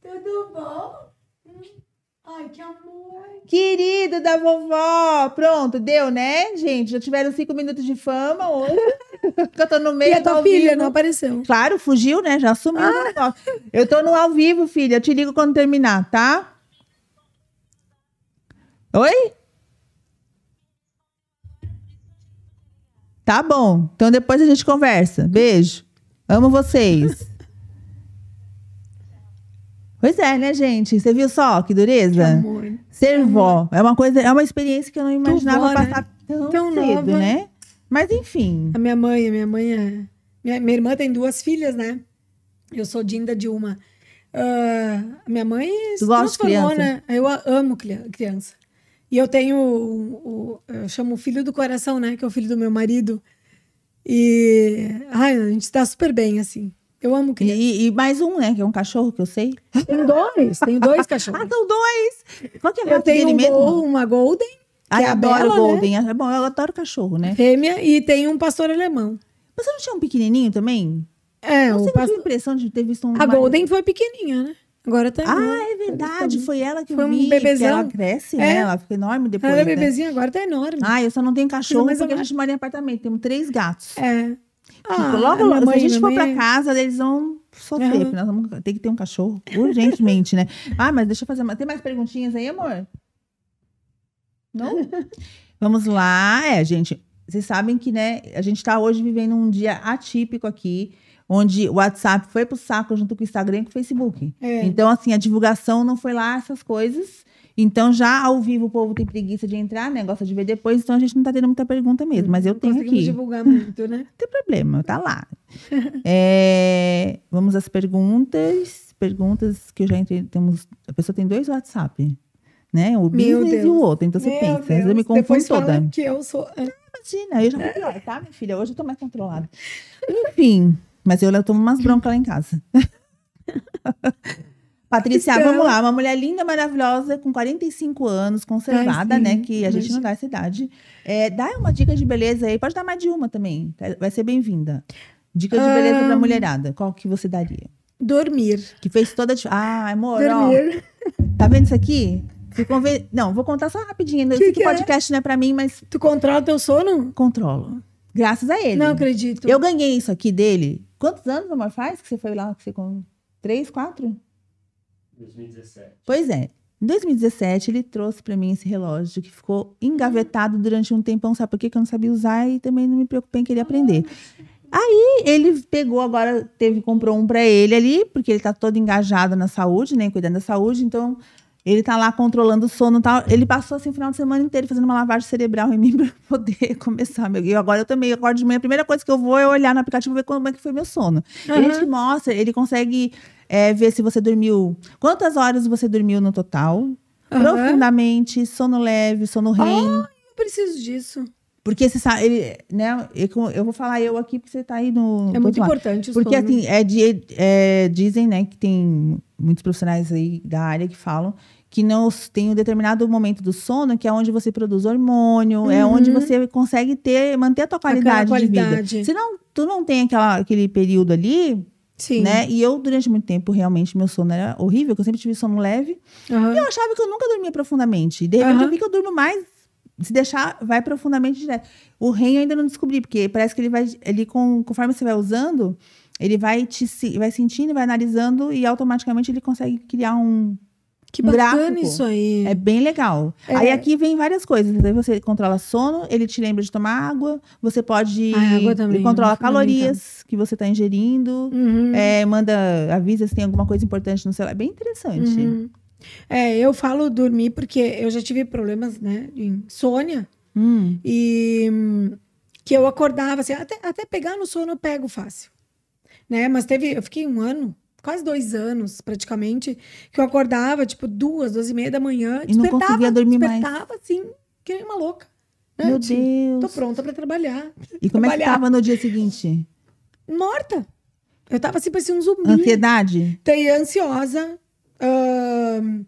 Tudo bom? Ai, que amor. Querido da vovó. Pronto, deu, né, gente? Já tiveram cinco minutos de fama hoje. eu tô no meio E a tua filha vivo. não apareceu? Claro, fugiu, né? Já sumiu. Ah. Eu tô no ao vivo, filha. Eu te ligo quando terminar, tá? Oi? Tá bom. Então depois a gente conversa. Beijo. Amo vocês. Pois é, né, gente? Você viu só que Que dureza? amor. Ser vó é uma coisa, é uma experiência que eu não imaginava vó, né? passar tão, Tão cedo, nova. né? Mas enfim. A minha mãe, a minha mãe é. Minha, minha irmã tem duas filhas, né? Eu sou Dinda de uma. A minha mãe Tu transformou, né? Eu amo cria- criança. E eu tenho. o- o- eu chamo o filho do coração, né? Que é o filho do meu marido. E. Ai, a gente está super bem, assim. Eu amo criança. E, e mais um, né? Que é um cachorro que eu sei. Tenho dois, tenho dois cachorros. Ah, são dois! Qual que é a eu tenho um gol- uma Golden, Ai, é a adoro Bela, né? Golden. É bom, eu adoro cachorro, né? fêmea, e tenho um pastor alemão. Você não tinha um pequenininho também? É, Não o sei, eu pastor. tive a impressão de ter visto um... A Golden foi pequenininha, né? Agora tá. Ah, é verdade. Foi ela que eu Foi um vi. que bebezão. ela cresce, né? É. Ela fica enorme depois, Ela é né? bebezinha, agora tá enorme. Ah, eu só não tenho cachorro mais porque a gente mora em apartamento. Temos três gatos. É. Ah, logo, logo, se a gente for mãe- casa, eles vão sofrer, porque nós vamos ter que ter um cachorro urgentemente, né? Ah, mas deixa eu fazer. Tem mais perguntinhas aí, amor? Não? Vamos lá. É, gente, vocês sabem que, né, a gente tá hoje vivendo um dia atípico aqui, onde o WhatsApp foi pro saco junto com o Instagram e com o Facebook. É. Então, assim, a divulgação não foi lá essas coisas. Então, já ao vivo, o povo tem preguiça de entrar, né? Gosta de ver depois, então a gente não tá tendo muita pergunta mesmo. Mas eu Não tenho aqui. divulgar muito, né? Não tem problema, tá lá. É, vamos às perguntas. Perguntas que eu já entrei. Temos, a pessoa tem dois WhatsApp, né? O Meu business e Deus. o outro. Então você Meu pensa, eu me Deus, confundo Depois toda. que eu sou... é. Imagina, eu já fui pior, tá, minha filha? Hoje eu tô mais controlada. Enfim, mas eu, eu tomo umas broncas lá em casa. Patrícia, Então- vamos lá. Uma mulher linda, maravilhosa, com 45 anos, conservada, Ai, né? Que a gente não dá essa idade. É, dá uma dica de beleza aí. Pode dar mais de uma também. tá? Vai ser bem-vinda. Dica de beleza pra Ahn. mulherada. Qual que você daria? Dormir. Que fez toda a. Ah, amor, ó. Dormir. Tá vendo isso aqui? Conven- Não, vou contar só rapidinho. Eu Que sei que que o é? podcast não é pra mim, mas Tu controla teu sono? controlo. Graças a ele. Não acredito. Eu ganhei isso aqui dele. Quantos anos, amor, faz que você foi lá? Que você com três, quatro? 2017. Pois é. Em 2017, ele trouxe pra mim esse relógio que ficou engavetado durante um tempão. Sabe por quê? Que eu não sabia usar e também não me preocupei em querer aprender. Aí ele pegou agora, teve, comprou um pra ele ali, porque ele tá todo engajado na saúde, né? Cuidando da saúde. Então, ele tá lá controlando o sono e tal. Ele passou assim o final de semana inteiro fazendo uma lavagem cerebral em mim pra poder começar. Meu. E agora eu também acordo de manhã. A primeira coisa que eu vou é olhar no aplicativo ver como é que foi meu sono. Ele Aham. te mostra, ele consegue é, ver se você dormiu. Quantas horas você dormiu no total? Aham. Profundamente, sono leve, sono REM. Eu preciso disso. Porque você sabe, ele, né? Eu, eu vou falar eu aqui, porque você tá aí no. É muito importante o Porque sono. assim, é, de- é, dizem, né, que tem muitos profissionais aí da área que falam que não tem um determinado momento do sono que é onde você produz hormônio, é onde você consegue ter, manter a tua qualidade, Uhum. Aquela de qualidade. vida. Se não, tu não tem aquela, aquele período ali, Sim. né? E eu, durante muito tempo, realmente, meu sono era horrível, que eu sempre tive sono leve. Aham. Eu achava que eu nunca dormia profundamente. E de repente Aham. eu vi que eu durmo mais. Se deixar, vai profundamente direto. O REM eu ainda não descobri, porque parece que ele vai. Ele, com, conforme você vai usando, ele vai te se- vai sentindo, vai analisando e automaticamente ele consegue criar um. Que bacana gráfico. isso aí. É bem legal. É. Aí aqui vem várias coisas. Aí você controla sono, ele te lembra de tomar água, você pode. Ah, água também, ele controla é calorias que você está ingerindo. Uhum. É, manda, avisa se tem alguma coisa importante no celular. É bem interessante. Uhum. É, eu falo dormir porque eu já tive problemas, né, de insônia Hum. e hum, que eu acordava assim, até, até pegar no sono eu pego fácil, né? Mas teve, eu fiquei um ano, quase dois anos praticamente, que eu acordava tipo duas, duas e meia da manhã, E não conseguia dormir mais. despertava assim, que nem uma louca. Né? Meu Tipo, Deus. Tô pronta para trabalhar. E como é que trabalhar. tava no dia seguinte? Morta. Eu tava assim, parecia um zumbi. Ansiedade? Tem ansiosa, ahn,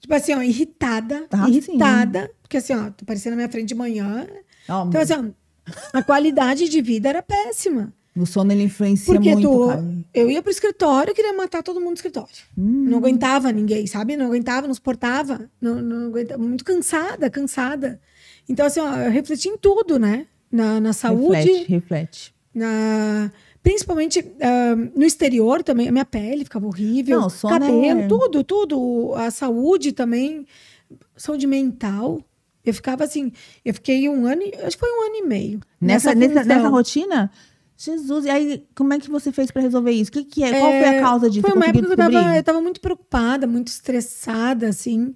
tipo assim, ó, irritada. Ah, irritada. Porque assim, ó, tu aparecia na minha frente de manhã. Ó, Então, assim, ó, a qualidade de vida era péssima. O sono ele influencia Porque muito, tu, cara. eu ia pro escritório, eu queria matar todo mundo no escritório. Hum. Não aguentava ninguém, sabe? Não aguentava, não suportava. Não, não aguentava, muito cansada, cansada. Então, assim, ó, eu refleti em tudo, né? Na, na saúde, Reflete, reflete. na principalmente ah, no exterior também a minha pele ficava horrível Não, sono cabelo é- tudo tudo a saúde também saúde mental eu ficava assim eu fiquei um ano acho que foi um ano e meio Nessa, nessa, função. nessa rotina? Jesus, e aí como é que você fez pra resolver isso? O que, que é? Qual foi a É, causa disso? foi uma época que eu tava, eu tava muito preocupada muito estressada assim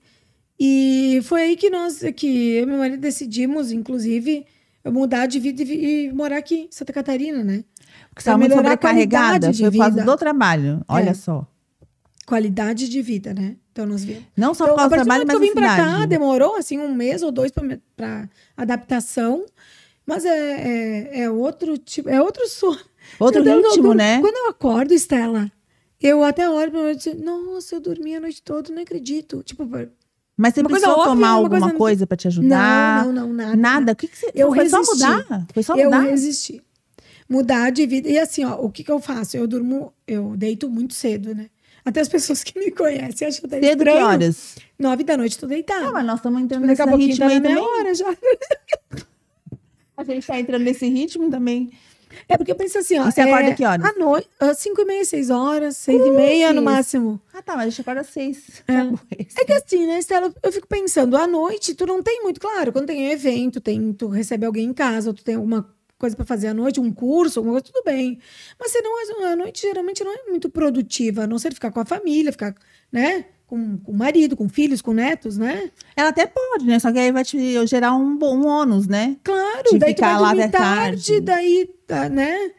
e foi aí que nós que eu e meu marido decidimos inclusive mudar de vida e, e morar aqui em Santa Catarina né Porque você estava sobrecarregada, de foi por causa do trabalho. Olha É. só. qualidade de vida né então nós viemos Não só Então, por causa do trabalho, mas eu vim pra cá, demorou assim um mês ou dois para adaptação. Mas é, é, é outro tipo, é outro sono. Outro Eu- eu- eu ritmo, durmo- né? Quando eu acordo, Estela, eu até olho pra noite e nossa, eu dormi a noite toda, não acredito. Tipo, Mas você Uma precisou óbvia, tomar uma alguma coisa- coisa, pra te ajudar? não, não, não, nada. Nada? O que, que você... Eu foi só resisti. mudar? Foi só eu mudar? resisti. Mudar de vida. E assim, ó, o que, que eu faço? Eu durmo, eu deito muito cedo, né? Até as pessoas que me conhecem acham até Cedo que estranho. horas? Nove da noite, tô deitada. Não, mas nós estamos entrando Daqui nesse a pouquinho ritmo tá na aí minha também. hora já. A gente tá entrando nesse ritmo também. É porque eu penso assim, ó. E você é, acorda que horas? À noite, às 5 e meia, 6 horas, 6 e meia no máximo. Ah, tá, mas a gente acorda seis. É. Acabou esse. É que assim, né, Estela, eu fico pensando, à noite tu não tem muito, claro, quando tem um evento, tem, tu recebe alguém em casa, ou tu tem alguma coisa pra fazer à noite, um curso, alguma coisa, tudo bem. Mas senão a- a noite geralmente não é muito produtiva, a não ser ficar com a família, ficar, né? Com, com marido, com filhos, com netos, né? Ela até pode, né? Só que aí vai te gerar um, bom- um ônus, né? Claro, De daí ficar lá até tarde, tarde. daí, tá, né?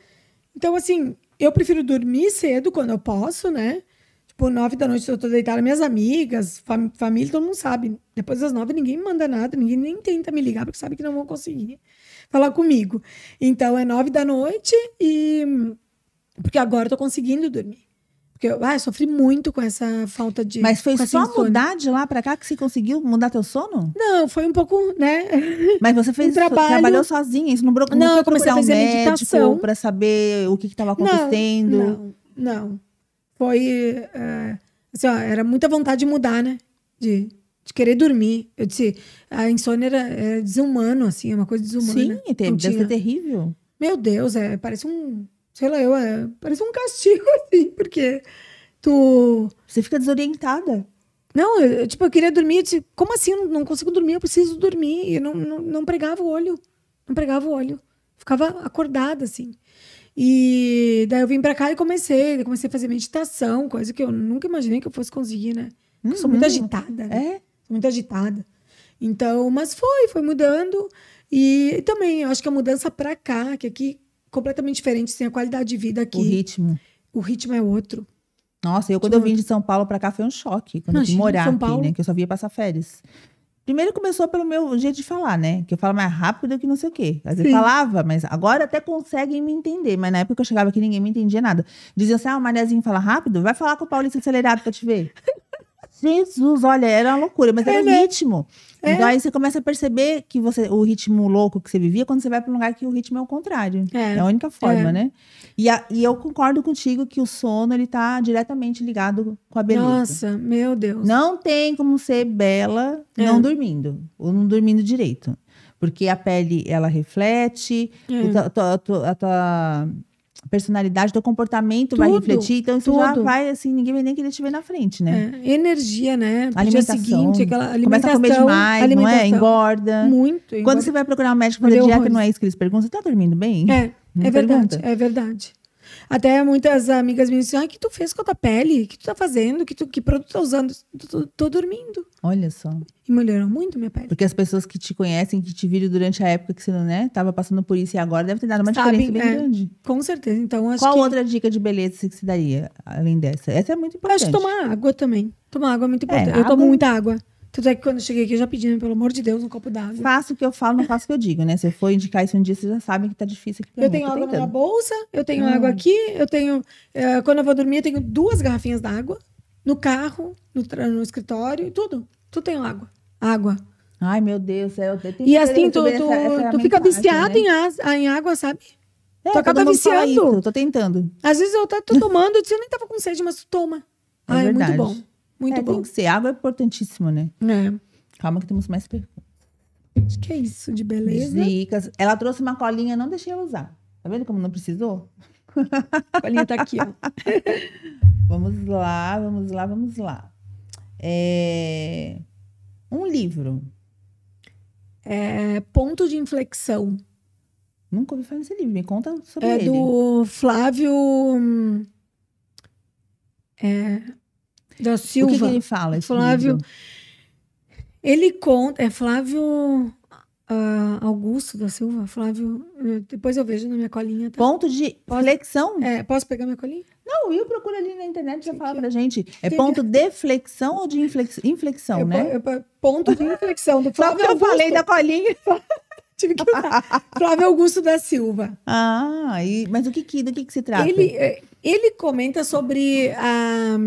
Então, assim, eu prefiro dormir cedo quando eu posso, né? Tipo, nove da noite eu tô deitada, minhas amigas, fam- família, todo mundo sabe. Depois das nove ninguém me manda nada, ninguém nem tenta me ligar, porque sabe que não vão conseguir falar comigo. Então, é nove da noite e... Porque agora eu tô conseguindo dormir. Porque eu, ah, eu sofri muito com essa falta de... Mas foi só mudar de lá pra cá que você conseguiu mudar teu sono? Não, foi um pouco, né? Mas você fez Um trabalho- trabalhou sozinha, isso não, não Não, foi procurar a um médico meditação. pra saber o que estava acontecendo. Não, não. Foi. é, assim, ó, era muita vontade de mudar, né? De, de querer dormir. Eu disse, a insônia era, era desumano, assim, é uma coisa desumana. Sim, Não deve ser terrível. Meu Deus, é, parece um. Sei lá, eu, é, parece um castigo, assim, porque tu. Você fica desorientada. Não, eu, tipo, eu queria dormir. Eu disse, como assim? Eu não, consigo dormir, eu preciso dormir. E eu não, não, não pregava o olho. Não pregava o olho. Ficava acordada, assim. E daí eu vim pra cá e comecei. Comecei a fazer meditação, coisa que eu nunca imaginei que eu fosse conseguir, né? Porque Eu sou muito Uhum. agitada. né? É? Sou muito agitada. Então, mas foi, foi mudando. E, e também, eu acho que a mudança pra cá, que aqui completamente diferente, tem a qualidade de vida aqui. O ritmo. O ritmo é outro. Nossa, eu quando eu vim de São Paulo pra cá foi um choque. Quando eu Imagina, vim morar São aqui, Paulo. né? Que eu só via passar férias. Primeiro começou pelo meu jeito de falar, né? Que eu falo mais rápido que não sei o quê. Às vezes Sim. falava, mas agora até conseguem me entender. Mas na época que eu chegava aqui, ninguém me entendia nada. Diziam assim, ah, o Mariazinho fala rápido? Vai falar com o Paulista acelerado pra te ver. Jesus, olha, era uma loucura, mas era É, o né? ritmo. É. Então aí você começa a perceber que você, o ritmo louco que você vivia quando você vai para um lugar que o ritmo é o contrário. É. É, a única forma, É. né? E, a- e eu concordo contigo que o sono ele tá diretamente ligado com a beleza. Nossa, meu Deus. Não tem como ser bela É. não dormindo, ou não dormindo direito. Porque a pele, ela reflete, É. tua- tua- tua- a tua personalidade, teu comportamento vai Tudo, refletir. Então, isso já tudo. vai, assim, ninguém vai nem querer te ver na frente, né? É, energia, né? Pro dia Alimentação. seguinte, aquela Começa alimentação. a comer demais, não é? alimentação. Engorda. Muito. Quando engorda. você vai procurar um médico fazer dieta, não é isso que eles perguntam. Você tá dormindo bem? É, Não é verdade, pergunta? é verdade. Até muitas amigas minhas dizem, ah, o que tu fez com a tua pele? O que tu tá fazendo? Que, tu, que produto tá usando? Tô, tô- dormindo. Olha só. E melhorou muito minha pele. Porque as pessoas que te conhecem, que te viram durante a época que você não, né, tava passando por isso e agora deve ter dado uma Sabem, diferença bem é. grande. Com certeza. Então, acho Qual que... outra dica de beleza que você daria, além dessa? Essa é muito importante. Acho que tomar água também. Tomar água é muito importante. eu água- tomo muita água. Tanto é que quando eu cheguei aqui, eu já pedi, né, pelo amor de Deus, um copo d'água. Faço o que eu falo, não faço o que eu digo, né? Se eu for indicar isso um dia, vocês já sabem que tá difícil aqui pra Eu mim. tenho Tô água na minha tentando. bolsa, eu tenho Hum. água aqui, eu tenho. eh, quando eu vou dormir, eu tenho duas garrafinhas d'água. No carro, no, tra- no escritório, tudo. Tudo tem água. Água. Ai, meu Deus, é, eu tenho E assim, tu, tu, tu fica viciado né? em, as- em água, sabe? É, tu acaba viciando. tô tentando. Às vezes eu até tô tomando, eu disse, eu nem tava com sede, mas tu toma. É ah, é muito verdade. bom. Muito É, bom. Tem que ser. Água é importantíssimo, né? É. Calma que temos mais perguntas. Acho que é isso de beleza. Dicas. Ela trouxe uma colinha, não deixei ela usar. Tá vendo como não precisou? A colinha tá aqui, ó. Vamos lá, vamos lá, vamos lá. É, Um livro. É, ponto de inflexão. Nunca ouvi falar desse livro. Me conta sobre É ele. do Flávio. hum, É, da O Silva. que, que ele fala? Flávio- livro? Ele conta. É Flávio ah, Augusto da Silva. Flávio. Depois eu vejo na minha colinha. Tá? Ponto de Posso- flexão? É, posso pegar minha colinha? Não, o Will procura ali na internet e já fala pra gente. É ponto de flexão ou de inflex- inflexão, Eu né? eu po- ponto de inflexão do Só Flávio porque eu Augusto. falei da colinha. Tive que usar. Flávio Augusto da Silva. Ah, e, mas o que, que- do que, que se trata? Ele, eh, ele comenta sobre a,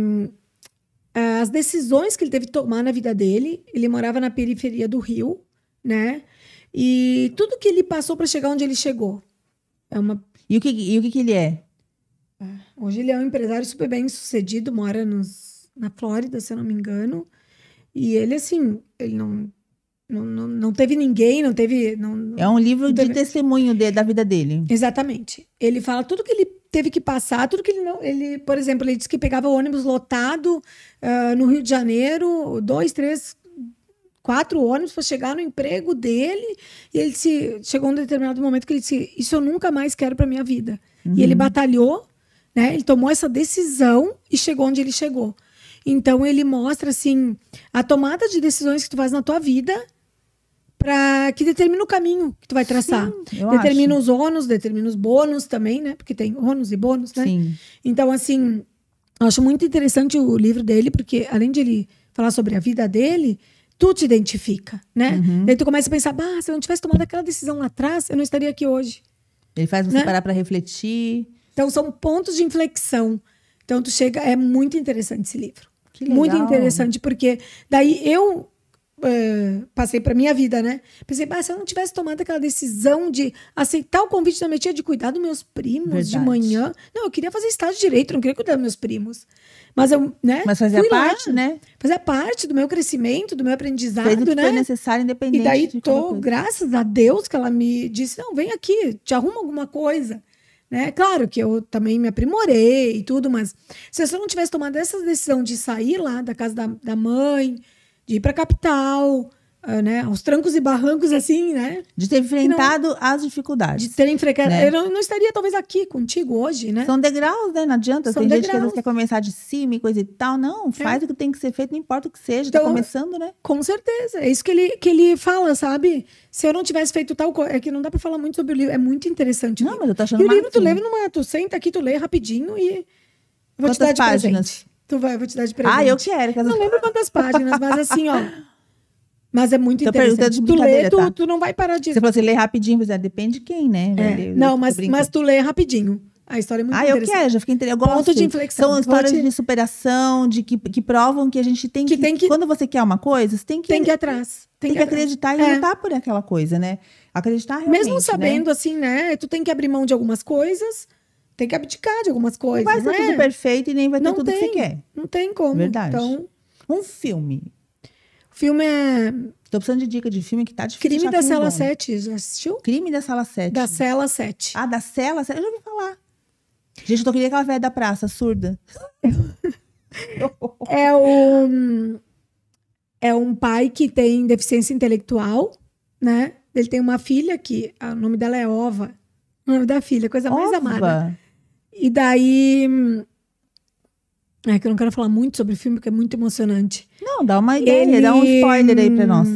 as decisões que ele teve que tomar na vida dele. Ele morava na periferia do Rio, né? E tudo que ele passou para chegar onde ele chegou. É uma, E o que, e o que, que ele é? hoje ele é um empresário super bem sucedido, mora nos, na Flórida, se eu não me engano. E ele, assim, ele não, não, não, não teve ninguém, não teve. Não, É um livro de testemunho de- da vida dele. Exatamente. Ele fala tudo que ele teve que passar, tudo que ele não. Ele, por exemplo, ele disse que pegava ônibus lotado ah, no Rio de Janeiro, dois, três, quatro ônibus para chegar no emprego dele. E ele disse, chegou um determinado momento que ele disse: Isso eu nunca mais quero para minha vida. E ele batalhou, né? Ele tomou essa decisão e chegou onde ele chegou. Então ele mostra assim a tomada de decisões que tu faz na tua vida para que determina o caminho que tu vai traçar. Sim, determina acho. os ônus, determina os bônus também, né? Porque tem ônus e bônus, né? Sim. Então, assim, eu acho muito interessante o livro dele, porque além de ele falar sobre a vida dele, tu te identifica, né? Uhum. Daí tu começa a pensar, bah, se eu não tivesse tomado aquela decisão lá atrás, eu não estaria aqui hoje. Ele faz você Né? parar pra refletir. Então, são pontos de inflexão. Então, tu chega, é muito interessante esse livro. Que legal. Muito interessante, porque daí eu eh, passei pra minha vida, né? Pensei, bah, se eu não tivesse tomado aquela decisão de aceitar o convite da minha tia de cuidar dos meus primos de Verdade. manhã. Não, eu queria fazer estágio de direito, não queria cuidar dos meus primos. Mas eu, né? Mas fazia fui lá, parte, né? Fazia parte do meu crescimento, do meu aprendizado, Fez o que né? foi necessário, independente E daí, de tô, graças a Deus que ela me disse: não, vem aqui, te arruma alguma coisa. Né? Claro que eu também me aprimorei e tudo, mas se eu não tivesse tomado essa decisão de sair lá da casa da, da mãe, de ir pra capital, ah, né? Aos trancos e barrancos, assim, né? De ter enfrentado as dificuldades. De ter enfrentado. Né? Eu não, não estaria talvez aqui contigo hoje, né? São degraus, né? Não adianta. São Tem gente que degraus. quer começar de cima e coisa e tal. Não, faz o que tem que ser feito, não importa o que seja. tá Então, começando, né? Com certeza. É isso que ele, que ele fala, sabe? Se eu não tivesse feito tal coisa. É que não dá pra falar muito sobre o livro. É muito interessante. Não, mas eu tô achando E o livro tu lê numa. Tu senta aqui, tu lê rapidinho e. Vou Quantas te dar de páginas? presente. Tu vai, eu vou te dar de presente. Ah, eu quero. que Não lembro quantas páginas, mas assim, ó. Mas é muito Tô interessante. de Tu lê, tu, tá? tu não vai parar de. Você falou assim, lê rapidinho, mas é, depende de quem, né? É. ler, eu Não, mas, mas tu lê rapidinho. A história é muito Ah, eu interessante. quero, já fiquei. Eu Ponto gosto. de inflexão. São histórias te- de superação, de que, que provam que a gente tem que, Que tem que- Quando você quer uma coisa, você tem que, Tem que ir atrás. tem que ir atrás. acreditar e É. lutar por aquela coisa, né? Acreditar realmente. Mesmo né? sabendo, assim, né? Tu tem que abrir mão de algumas coisas, tem que abdicar de algumas coisas. Não vai ser né? tudo perfeito e nem vai ter Não tudo que tem. você quer. Não tem como. Verdade. Então, Um filme. o filme é Tô precisando de dica de filme que tá difícil. Crime da filme Cela bom, né? 7. Já assistiu? Crime da Sala 7. Da Cela 7. Ah, da Cela 7? Eu já ouvi falar. Gente, eu tô querendo aquela velha da praça, surda. É um, é um pai que tem deficiência intelectual, né? Ele tem uma filha que o nome dela é Ova. O nome da filha, coisa mais amada. E daí. É que eu não quero falar muito sobre o filme, porque é muito emocionante. Não, dá uma ideia, Ele- dá um spoiler aí pra nós.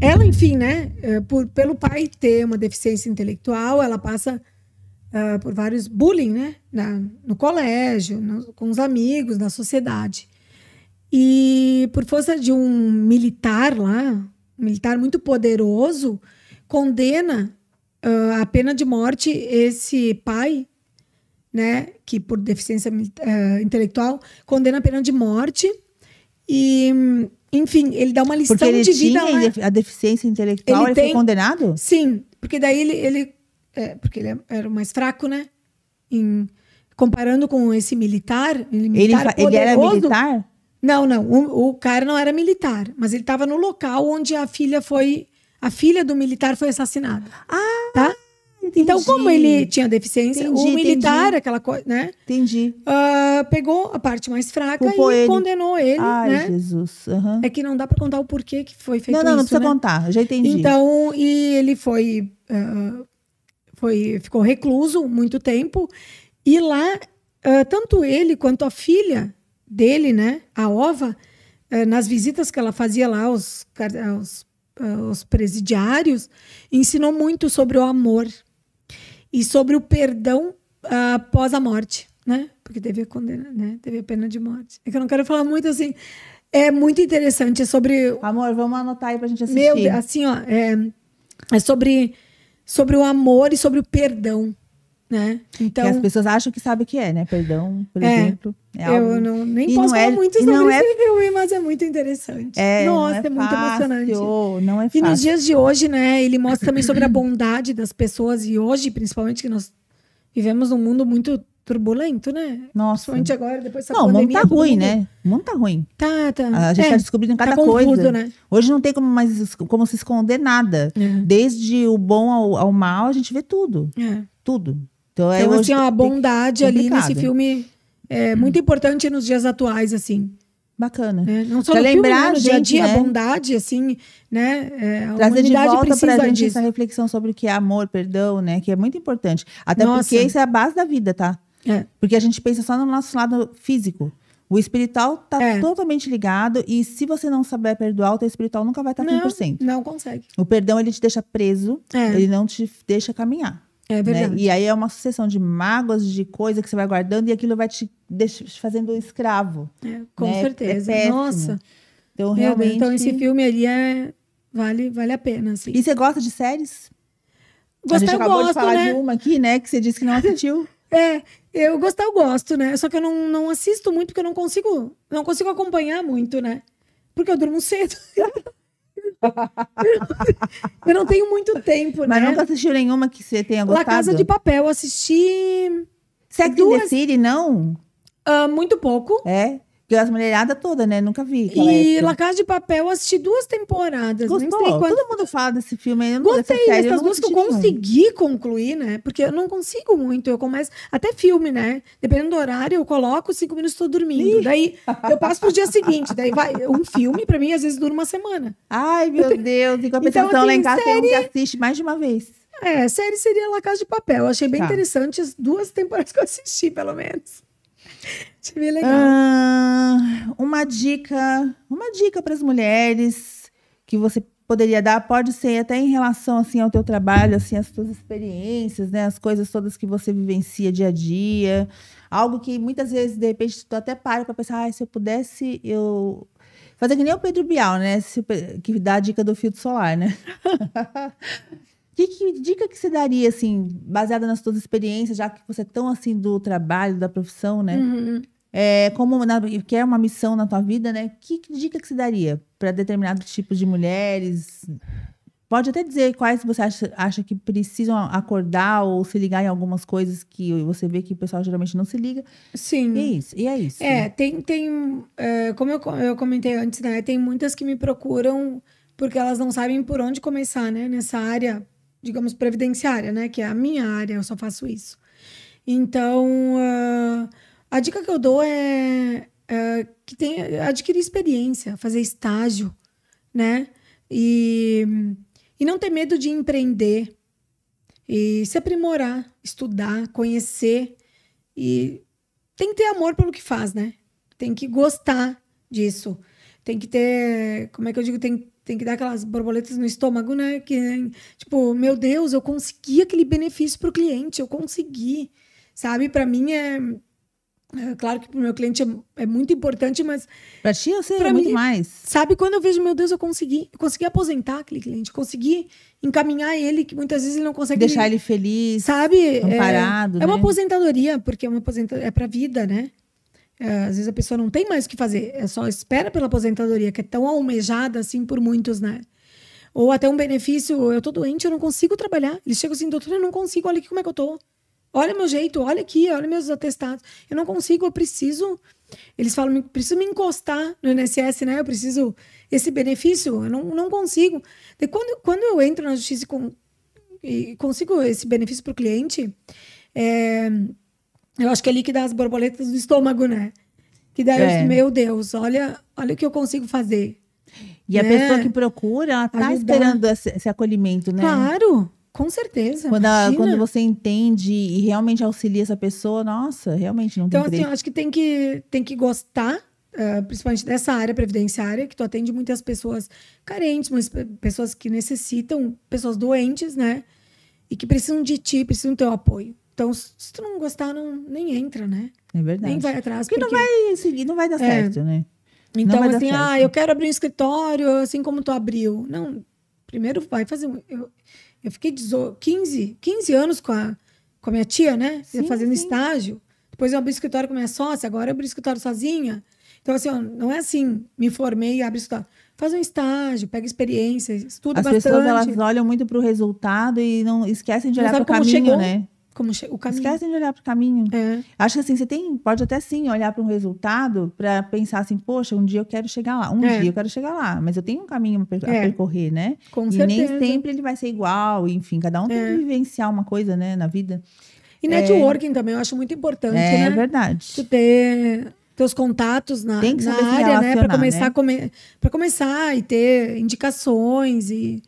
Ela, enfim, né? eh, Por, pelo pai ter uma deficiência intelectual, ela passa ah, por vários bullying, né? Na- no colégio, no- com os amigos, na sociedade. E por força de um militar lá, um militar muito poderoso, condena ah, a pena de morte esse pai, né? Que por deficiência ah, intelectual, condena a pena de morte. E, enfim, ele dá uma lição Porque ele de vida tinha lá. a deficiência intelectual, Ele ele, tem- foi condenado? Sim, porque daí ele, ele é, porque ele era o mais fraco, né? Em- comparando com esse militar, ele, Ele, militar fa- ele era militar? Não, não, o, o cara não era militar, mas ele estava no local onde a filha foi, a filha do militar foi assassinada. Ah, tá? Então, como ele tinha deficiência, Entendi, o militar, entendi. aquela coisa, né? Entendi. ah, pegou a parte mais fraca Culpou e ele. condenou ele, Ai, né? Jesus. aham. É que não dá para contar o porquê que foi feito Não, não, não isso, precisa né? contar. Já entendi. Então, e ele foi, ah, foi ficou recluso muito tempo. E lá, ah, tanto ele quanto a filha dele, né, a Ova, nas visitas que ela fazia lá aos, car- aos, aos presidiários, ensinou muito sobre o amor e sobre o perdão ah, após a morte, né? Porque teve a condena, né? Teve a pena de morte. É que eu não quero falar muito assim. É muito interessante, é sobre Amor, vamos anotar aí pra gente assistir. meu, Deus, assim, ó, é, é sobre, sobre o amor e sobre o perdão, né? Então, que as pessoas acham que sabem o que é, né? Perdão, por É, exemplo. É eu não, nem posso não falar é- muito sobre não é- esse filme, mas é muito interessante. É, Nossa, não é, muito fácil, emocionante. Não é E nos fácil. dias de hoje, né, ele mostra também sobre a bondade das pessoas e hoje, principalmente, que nós vivemos num mundo muito turbulento, né? Nossa. Principalmente agora, depois dessa Não, o mundo pandemia. tá ruim, mundo- né? O mundo tá ruim. Tá, tá. A gente é, tá descobrindo cada tá confuso, coisa. né? Hoje não tem como mais como se esconder nada. É. Desde o bom ao, ao mal, a gente vê tudo. É. Tudo. Então, é Então, hoje assim, ó, a tem- bondade ali nesse filme é muito importante nos dias atuais, assim. Bacana. né? Não só Pra no filme, lembrar né? a no dia a gente, dia, né? a bondade, assim, né? É, a Trazer de volta pra gente disso. essa reflexão sobre o que é amor, perdão, né? Que é muito importante. Até Nossa. porque isso é a base da vida, tá? É. Porque a gente pensa só no nosso lado físico. O espiritual tá É. totalmente ligado e se você não souber perdoar, o teu espiritual nunca vai estar não, 100%. não consegue. O perdão, ele te deixa preso, É. ele não te deixa caminhar. É né? verdade. E aí é uma sucessão de mágoas, de coisa que você vai guardando e aquilo vai te deixar, te fazendo um escravo. É, com né? É certeza. péssimo. Nossa. Então, Meu Deus, realmente... então esse filme ali é vale vale a pena, assim. E você gosta de séries? a Gostar gente eu acabou gosto, de falar né? de uma aqui, né? Que você disse que não assistiu. É, eu gostar eu gosto, né? Só que eu não, não assisto muito porque eu não consigo, não consigo acompanhar muito, né? Porque eu durmo cedo. eu não tenho muito tempo, Mas né? nunca assistiu nenhuma que você tenha La gostado? Casa de Papel, assisti Sex in the duas- City, não? ah, muito pouco. É? Porque as mulheradas todas, né? Nunca vi. E época. La Casa de Papel eu assisti duas temporadas. Nem Gostou? sei quanto. Todo mundo fala desse filme. aí, Eu não, Gostei série, dessas duas que eu assisti nenhum. consegui concluir, né? Porque eu não consigo muito. Eu começo. Até filme, né? Dependendo do horário, eu coloco cinco minutos e estou dormindo. Daí eu passo pro dia seguinte. Daí vai. Um filme, pra mim, às vezes dura uma semana. Ai, meu Deus. Em compensação, Então, lá em assim, casa tem um que assiste mais de uma vez. É, série seria La Casa de Papel. Eu achei bem Tá. interessante as duas temporadas que eu assisti, pelo menos. Legal. Ah, uma dica, uma dica para as mulheres que você poderia dar, pode ser até em relação assim ao teu trabalho, assim as tuas experiências, né, as coisas todas que você vivencia dia a dia, algo que muitas vezes de repente tu até para para pensar, ah, se eu pudesse eu fazer que nem o Pedro Bial, né, se que dá a dica do filtro solar, né? Que, que dica que você daria, assim, baseada nas suas experiências, já que você é tão, assim, do trabalho, da profissão, né? Uhum. É, como na, que é uma missão na tua vida, né? Que, que dica que você daria para determinados tipos de mulheres? Pode até dizer quais você acha, acha que precisam acordar ou se ligar em algumas coisas que você vê que o pessoal geralmente não se liga. Sim. E é isso. E é isso. É, tem, tem é, como eu, eu comentei antes, né? Tem muitas que me procuram porque elas não sabem por onde começar, né? Nessa área, digamos, previdenciária, né? Que é a minha área, eu só faço isso. Então, ah, a dica que eu dou é, é que tem, adquirir experiência, fazer estágio, né? E, e não ter medo de empreender. E se aprimorar, estudar, conhecer. E tem que ter amor pelo que faz, né? Tem que gostar disso. Tem que ter, como é que eu digo, tem, tem que dar aquelas borboletas no estômago, né? Que, tipo, meu Deus, eu consegui aquele benefício para o cliente, eu consegui, sabe? Para mim é, claro que para o meu cliente é, é muito importante, mas Pra ti, eu sei Pra muito mim- mais. sabe quando eu vejo, meu Deus, eu consegui, eu consegui aposentar aquele cliente, consegui encaminhar ele, que muitas vezes ele não consegue Deixar ele feliz, sabe? É- amparado, É, uma né? aposentadoria, porque é uma aposentadoria, é pra vida, né? É, às vezes a pessoa não tem mais o que fazer, é só espera pela aposentadoria, que é tão almejada assim por muitos, né? Ou até um benefício, eu tô doente, eu não consigo trabalhar. Eles chegam assim, doutor, eu não consigo, olha aqui como é que eu tô. Olha meu jeito, olha aqui, olha meus atestados. Eu não consigo, eu preciso. Eles falam, preciso me encostar no INSS, né? Eu preciso esse benefício, eu não, não consigo. E quando, quando eu entro na justiça e, com, e consigo esse benefício para o cliente, é, eu acho que é ali que dá as borboletas do estômago, né? Que daí, eu É. digo, meu Deus, olha, olha o que eu consigo fazer. E a né? pessoa que procura, ela tá Ajudar. esperando esse, esse acolhimento, né? Claro, com certeza. Quando, a- quando você entende e realmente auxilia essa pessoa, nossa, realmente não tem Então, assim, eu acho que tem que, tem que gostar, eh, principalmente dessa área previdenciária, que tu atende muitas pessoas carentes, mas pe- pessoas que necessitam, pessoas doentes, né? E que precisam de ti, precisam do teu apoio. Então, se tu não gostar, não, nem entra, né? É verdade. Nem vai atrás. Porque não vai seguir, não vai dar É. certo, né? Então, assim, ah, eu quero abrir um escritório assim como tu abriu. Não, primeiro vai fazer. um- Eu, eu fiquei 18 15, 15 anos com a, com a minha tia, né? Sim, fazendo sim. estágio. Depois eu abri escritório com minha sócia, agora eu abri escritório sozinha. Então, assim, ó, não é assim, me formei e abri escritório. Faz um estágio, pega experiência, estuda As bastante. pessoas, elas olham muito pro resultado e não esquecem de Não olhar pro como caminho, chegou. né? Como o caminho. Esquecem de olhar pro caminho. É, Acho que assim, você tem, pode até sim olhar para um resultado para pensar assim, poxa, um dia eu quero chegar lá. Um É. dia eu quero chegar lá, mas eu tenho um caminho a per- a É. percorrer, né? com e certeza. nem sempre ele vai ser igual, enfim, cada um tem É. que vivenciar uma coisa, né, na vida. E networking também, eu acho muito importante, É, né? verdade. tu ter teus contatos na, na área, né? Para começar, né? a come, pra começar e ter indicações e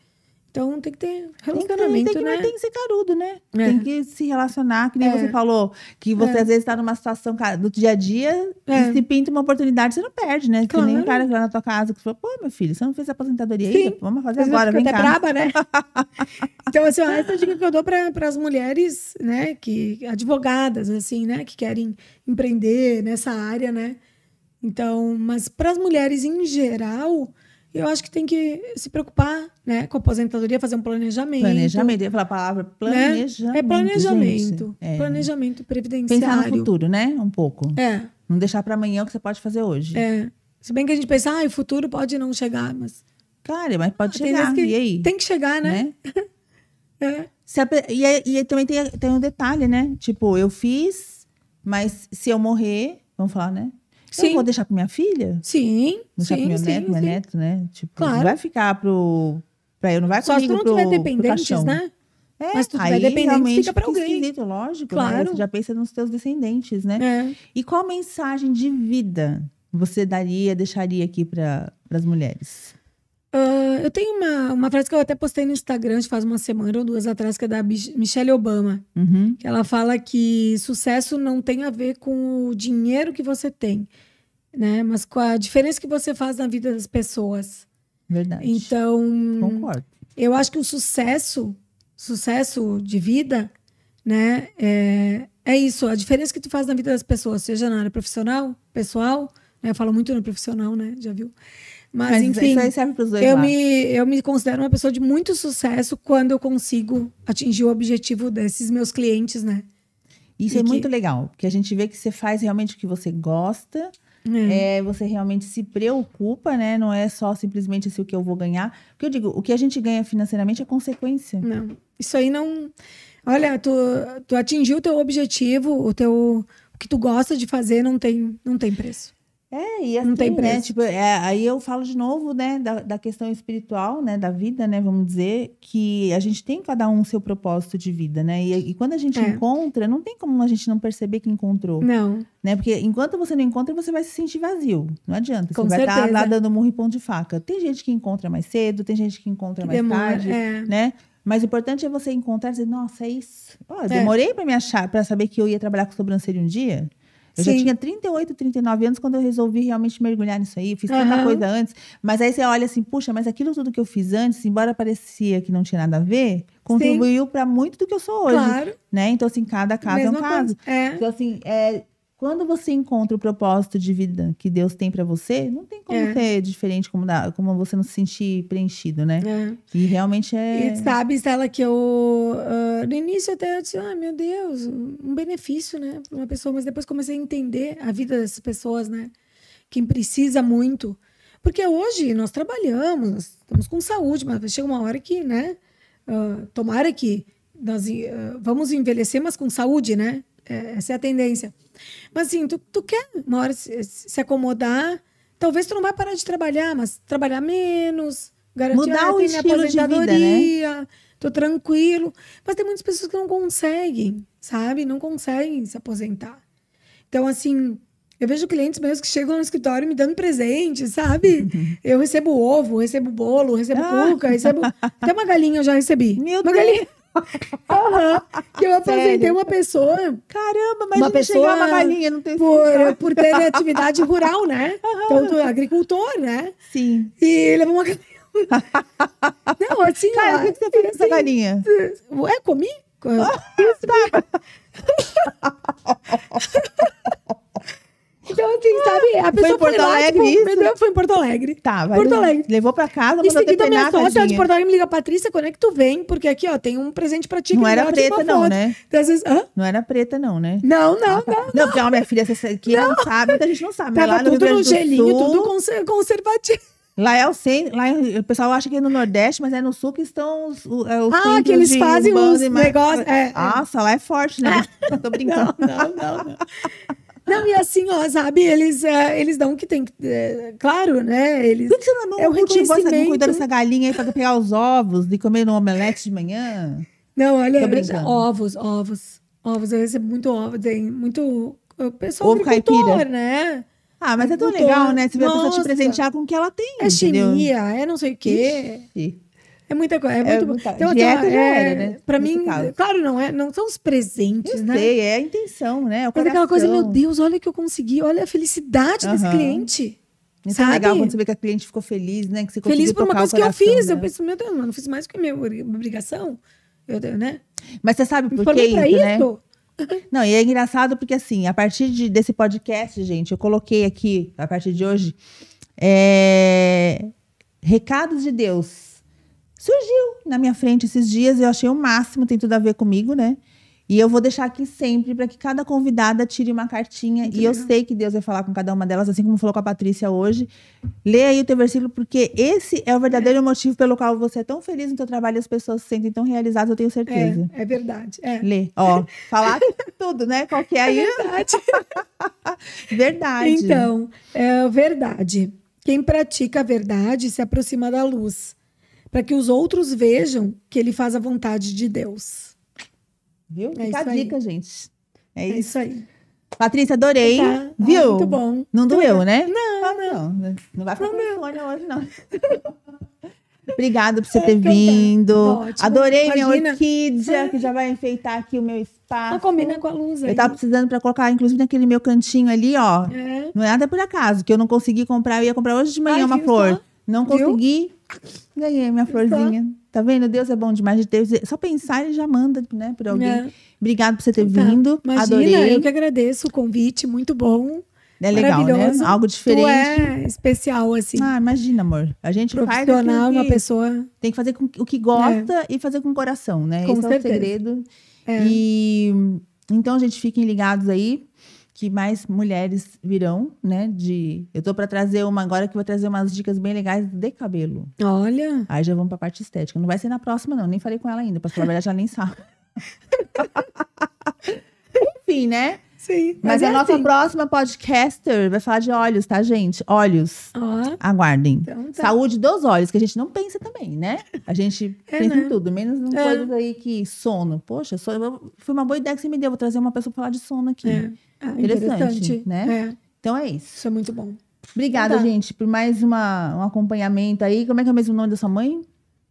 Então tem que ter Tem que, relacionamento, tem, que, né? mas tem que ser carudo, né? É. Tem que se relacionar, que nem É. você falou, que você É. às vezes está numa situação do dia a dia É. e se pinta uma oportunidade, você não perde, né? Que nem um Claro. cara que vai na tua casa que falou, pô, meu filho, você não fez aposentadoria Sim. ainda? Vamos fazer vezes agora, vem até cá. braba, né? então, assim, ó, essa é dica que eu dou para as mulheres, né, que advogadas, assim, né, que querem empreender nessa área, né? Então, mas para as mulheres em geral, eu acho que tem que se preocupar, né, com a aposentadoria, fazer um planejamento. Planejamento, eu ia falar a palavra né? planejamento. É planejamento. É. Planejamento previdenciário. Pensar no futuro, né? Um pouco. É, Não deixar para amanhã o que você pode fazer hoje. é. Se bem que a gente pensa, ah, o futuro pode não chegar, mas Claro, mas pode Ah, chegar. E aí? tem que chegar, né? É. Se a e, aí- e aí também tem, tem um detalhe, né? Tipo, eu fiz, mas se eu morrer, vamos falar, né? Sim. Eu vou deixar pra minha filha? Sim, Deixar pro meu neto, meu neto, né? Tipo, Claro. não vai ficar pro. Pra eu, não vai Só se tu comigo não pro, tiver dependentes, né? É, Mas tu aí dependente, fica fica alguém. esquisito, lógico. Claro. Né? Você já pensa nos teus descendentes, né? É. E qual mensagem de vida você daria, deixaria aqui para as mulheres? Ah, eu tenho uma, uma frase que eu até postei no Instagram faz uma semana ou duas atrás, que é da Mich- Michelle Obama. Uhum. Que ela fala que sucesso não tem a ver com o dinheiro que você tem, né? Mas com a diferença que você faz na vida das pessoas. Verdade. Então, Concordo. eu acho que o sucesso, sucesso de vida, né? É, é isso, a diferença que tu faz na vida das pessoas, seja na área profissional, pessoal, né? Eu falo muito no profissional, né? Já viu? Mas, enfim, isso aí serve para os dois eu lados. me, eu me considero uma pessoa de muito sucesso quando eu consigo atingir o objetivo desses meus clientes, né? Isso e é que- muito legal, porque a gente vê que você faz realmente o que você gosta, É. é, você realmente se preocupa, né? Não é só simplesmente assim, o que eu vou ganhar. Porque eu digo, o que a gente ganha financeiramente é consequência. Não, isso aí não. Olha, tu, tu atingiu o teu objetivo, o teu o que tu gosta de fazer não tem, não tem preço. É, e assim, Não tem né? preço. Tipo, é, aí eu falo de novo, né, da, da questão espiritual, né, da vida, né, vamos dizer, que a gente tem cada um o seu propósito de vida, né? E, e quando a gente É. encontra, não tem como a gente não perceber que encontrou, Não, né? Porque enquanto você não encontra, você vai se sentir vazio. Não adianta. Com você vai estar certeza. lá dando murro e pão de faca. Tem gente que encontra mais cedo, tem gente que encontra que mais demora. tarde, É. né? Mas o importante é você encontrar e dizer, nossa, é isso. Ó, É. demorei pra me achar, para saber que eu ia trabalhar com sobrancelha um dia. Eu já Sim. tinha 38, 39 anos quando eu resolvi realmente mergulhar nisso aí. Fiz tanta Aham. coisa antes. Mas aí você olha assim, puxa, mas aquilo tudo que eu fiz antes, embora parecia que não tinha nada a ver, contribuiu para muito do que eu sou hoje. Claro, Né? Então, assim, cada caso é um mesma caso. coisa. É. Então, assim, é, quando você encontra o propósito de vida que Deus tem para você, não tem como É. ser diferente, como, dá- como você não se sentir preenchido, né? é. E realmente é. E sabe, Stella, que eu. ah, no início até eu disse, ah, meu Deus, um benefício, né, para uma pessoa. Mas depois comecei a entender a vida dessas pessoas, né? Quem precisa muito. Porque hoje nós trabalhamos, estamos com saúde, mas chega uma hora que, né? ah, tomara que nós ah, vamos envelhecer, mas com saúde, né? Essa é a tendência. Mas assim, tu, tu quer uma hora se, se acomodar. Talvez tu não vai parar de trabalhar, mas trabalhar menos, garantir Mudar ah, o estilo de vida, né? aposentadoria, tô tranquilo. Mas tem muitas pessoas que não conseguem, sabe? Não conseguem se aposentar. Então, assim, eu vejo clientes meus que chegam no escritório me dando presente, sabe? Eu recebo ovo, recebo bolo, recebo Ah. cuca, recebo. Até uma galinha eu já recebi. Meu uma Deus. galinha. Aham. Que eu apresentei Sério? uma pessoa Caramba, mas Uma pessoa uma galinha, não tem por, por ter atividade rural, né? Então, tu é agricultor, né? Sim. E levou uma galinha. Não, assim, Cara, o que você fez com essa assim, galinha? Ué, comi? Então, assim, sabe? A pessoa em Porto lá, Alegre tipo, isso? deu- Foi em Porto Alegre. Tá, vai. Porto Alegre. Levou pra casa, Em mandou seguida, minha sócia de. Porto Alegre me liga, Patrícia, quando é que tu vem? Porque aqui, ó, tem um presente pra ti. Não que era eu tiro preta, não, foto. né? Então, às vezes, hã? Não era preta, não, né? Não, não, Ah, tá. não. Não, porque, ó, minha filha, você aqui não sabe, muita gente não sabe. mas Tava lá no tudo no gelinho, Sul, tudo conser- conservativo. Lá é o centro, lá é- o pessoal acha que é no Nordeste, mas é no Sul que estão os, é, os Ah, que eles fazem mais- negócios. É, é. Nossa, lá é forte, né? Tô brincando. Não, não, não. Não, e assim, ó, sabe, eles, é, eles dão o que tem que. é, claro, né? Eles. Por que você não, É não reconhecimento. cuidou dessa galinha aí pra pegar os ovos e comer no omelete de manhã? Não, olha, ovos, ovos. Ovos, eu recebo muito ovo, tem muito. O pessoal Ovo caipira? né? Ah, mas é tão legal, né? Você vê a pessoa te presentear com o que ela tem, É entendeu? chimia, é não sei o quê. Ixi. É muita coisa. É muito bom. muita- Então, dieta assim, ó, já é, era, né, Pra mim, caso. claro, não, é, não são os presentes, Eu né? sei, é a intenção, né? É o Mas aquela coisa, meu coração. Deus, olha o que eu consegui, olha a felicidade desse Aham. cliente. Isso é sabe? legal quando você vê que a cliente ficou feliz, né? Que você Feliz por uma coisa que eu coração fiz. Eu dela. penso, meu Deus, mano, não fiz mais que minha obrigação. Eu, né? Mas você sabe por que isso, né? isso. Não, e é engraçado porque, assim, a partir de- desse podcast, gente, eu coloquei aqui, a partir de hoje, é, recados de Deus. Surgiu na minha frente esses dias, eu achei o máximo, tem tudo a ver comigo, né? E eu vou deixar aqui sempre para que cada convidada tire uma cartinha. Muito e eu sei que Deus vai falar com cada uma delas, assim como falou com a Patrícia hoje. Lê aí o teu versículo, porque esse é o verdadeiro motivo pelo qual você é tão feliz no teu trabalho e as pessoas se sentem tão realizadas, eu tenho certeza. É, é verdade. É. Lê, ó, falar tudo, né? Qual que é aí? Verdade. Verdade. Então, é verdade. Quem pratica a verdade se aproxima da luz, para que os outros vejam que ele faz a vontade de Deus. Viu? É Fica a isso aí. dica, gente. É É isso. isso aí. Patrícia, adorei. Tá? Viu? Ah, muito bom. Não doeu, né? Não, Ah, não. Não vai ficar Não insônia hoje, não. Obrigada por você É, ter então tá. vindo. Ótimo. Adorei minha Imagina. orquídea, que já vai enfeitar aqui o meu espaço. Não combina com a luz aí. Eu tava precisando para colocar, inclusive, naquele meu cantinho ali, ó. É. Não é nada por acaso, que eu não consegui comprar. Eu ia comprar hoje de manhã Ai, uma viu flor. Não Viu? Ganhei minha florzinha. Tá vendo? Deus é bom demais de ter. Só pensar ele já manda, né, por alguém. É. Obrigado por você ter Tá. vindo. Imagina, Adorei. eu que agradeço o convite, muito bom. É legal, né? Algo diferente. Tu é especial, assim. Ah, imagina, amor. A gente faz profissional, aquilo uma pessoa. tem que fazer com o que gosta e fazer com o coração, né? Com Esse certeza. é o segredo. É. E então, gente, fiquem ligados aí que mais mulheres virão, né? De eu tô para trazer uma agora que vou trazer umas dicas bem legais de cabelo. Olha. Aí já vamos pra parte estética. Não vai ser na próxima não, nem falei com ela ainda, pra falar a verdade, ela nem sabe. Enfim, né? Sim. Mas, é a nossa assim. próxima podcaster vai falar de olhos, tá, gente? Olhos. Ó, Aguardem. então tá. Saúde dos olhos, que a gente não pensa também, né? A gente É, pensa né? em tudo, menos em É. coisas aí que sono. Poxa, sono, foi uma boa ideia que você me deu. Vou trazer uma pessoa pra falar de sono aqui. É. Ah, Interessante, interessante, né? É, Então é isso. isso é muito bom. Obrigada, Tá. gente, por mais uma, um acompanhamento aí. Como é que é o mesmo nome da sua mãe?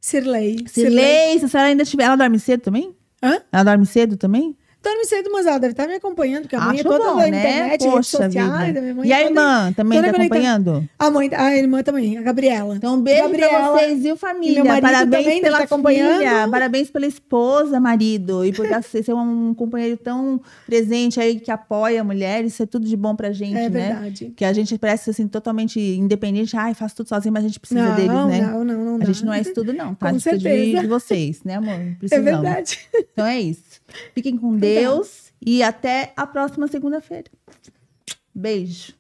Sirley. Cirlei. Se a senhora ainda tiver. Ela dorme cedo também? Hã? Ela dorme cedo também? Dorme cedo, mas ela deve estar me acompanhando, porque a mãe é toda bom, da né? internet, redes Poxa sociais. vida. da minha mãe E a toda- irmã também tá acompanhando? A mãe, a irmã também, a Gabriela. Então, um beijo Gabriela, pra vocês, viu, família? e Parabéns também pela tá acompanhando. filha, parabéns pela esposa, marido. E por você ser um companheiro tão presente aí, que apoia a mulher. Isso é tudo de bom pra gente, é né? verdade. Que a gente parece, assim, totalmente independente. Ai, faço tudo sozinho, mas a gente precisa não, deles, né? não, não, não A gente não é isso tudo, não, tá? Com a gente precisa de, certeza. de vocês, né, amor? É Precisamos. verdade. Então é isso. Fiquem com Deus e até a próxima segunda-feira. Beijo.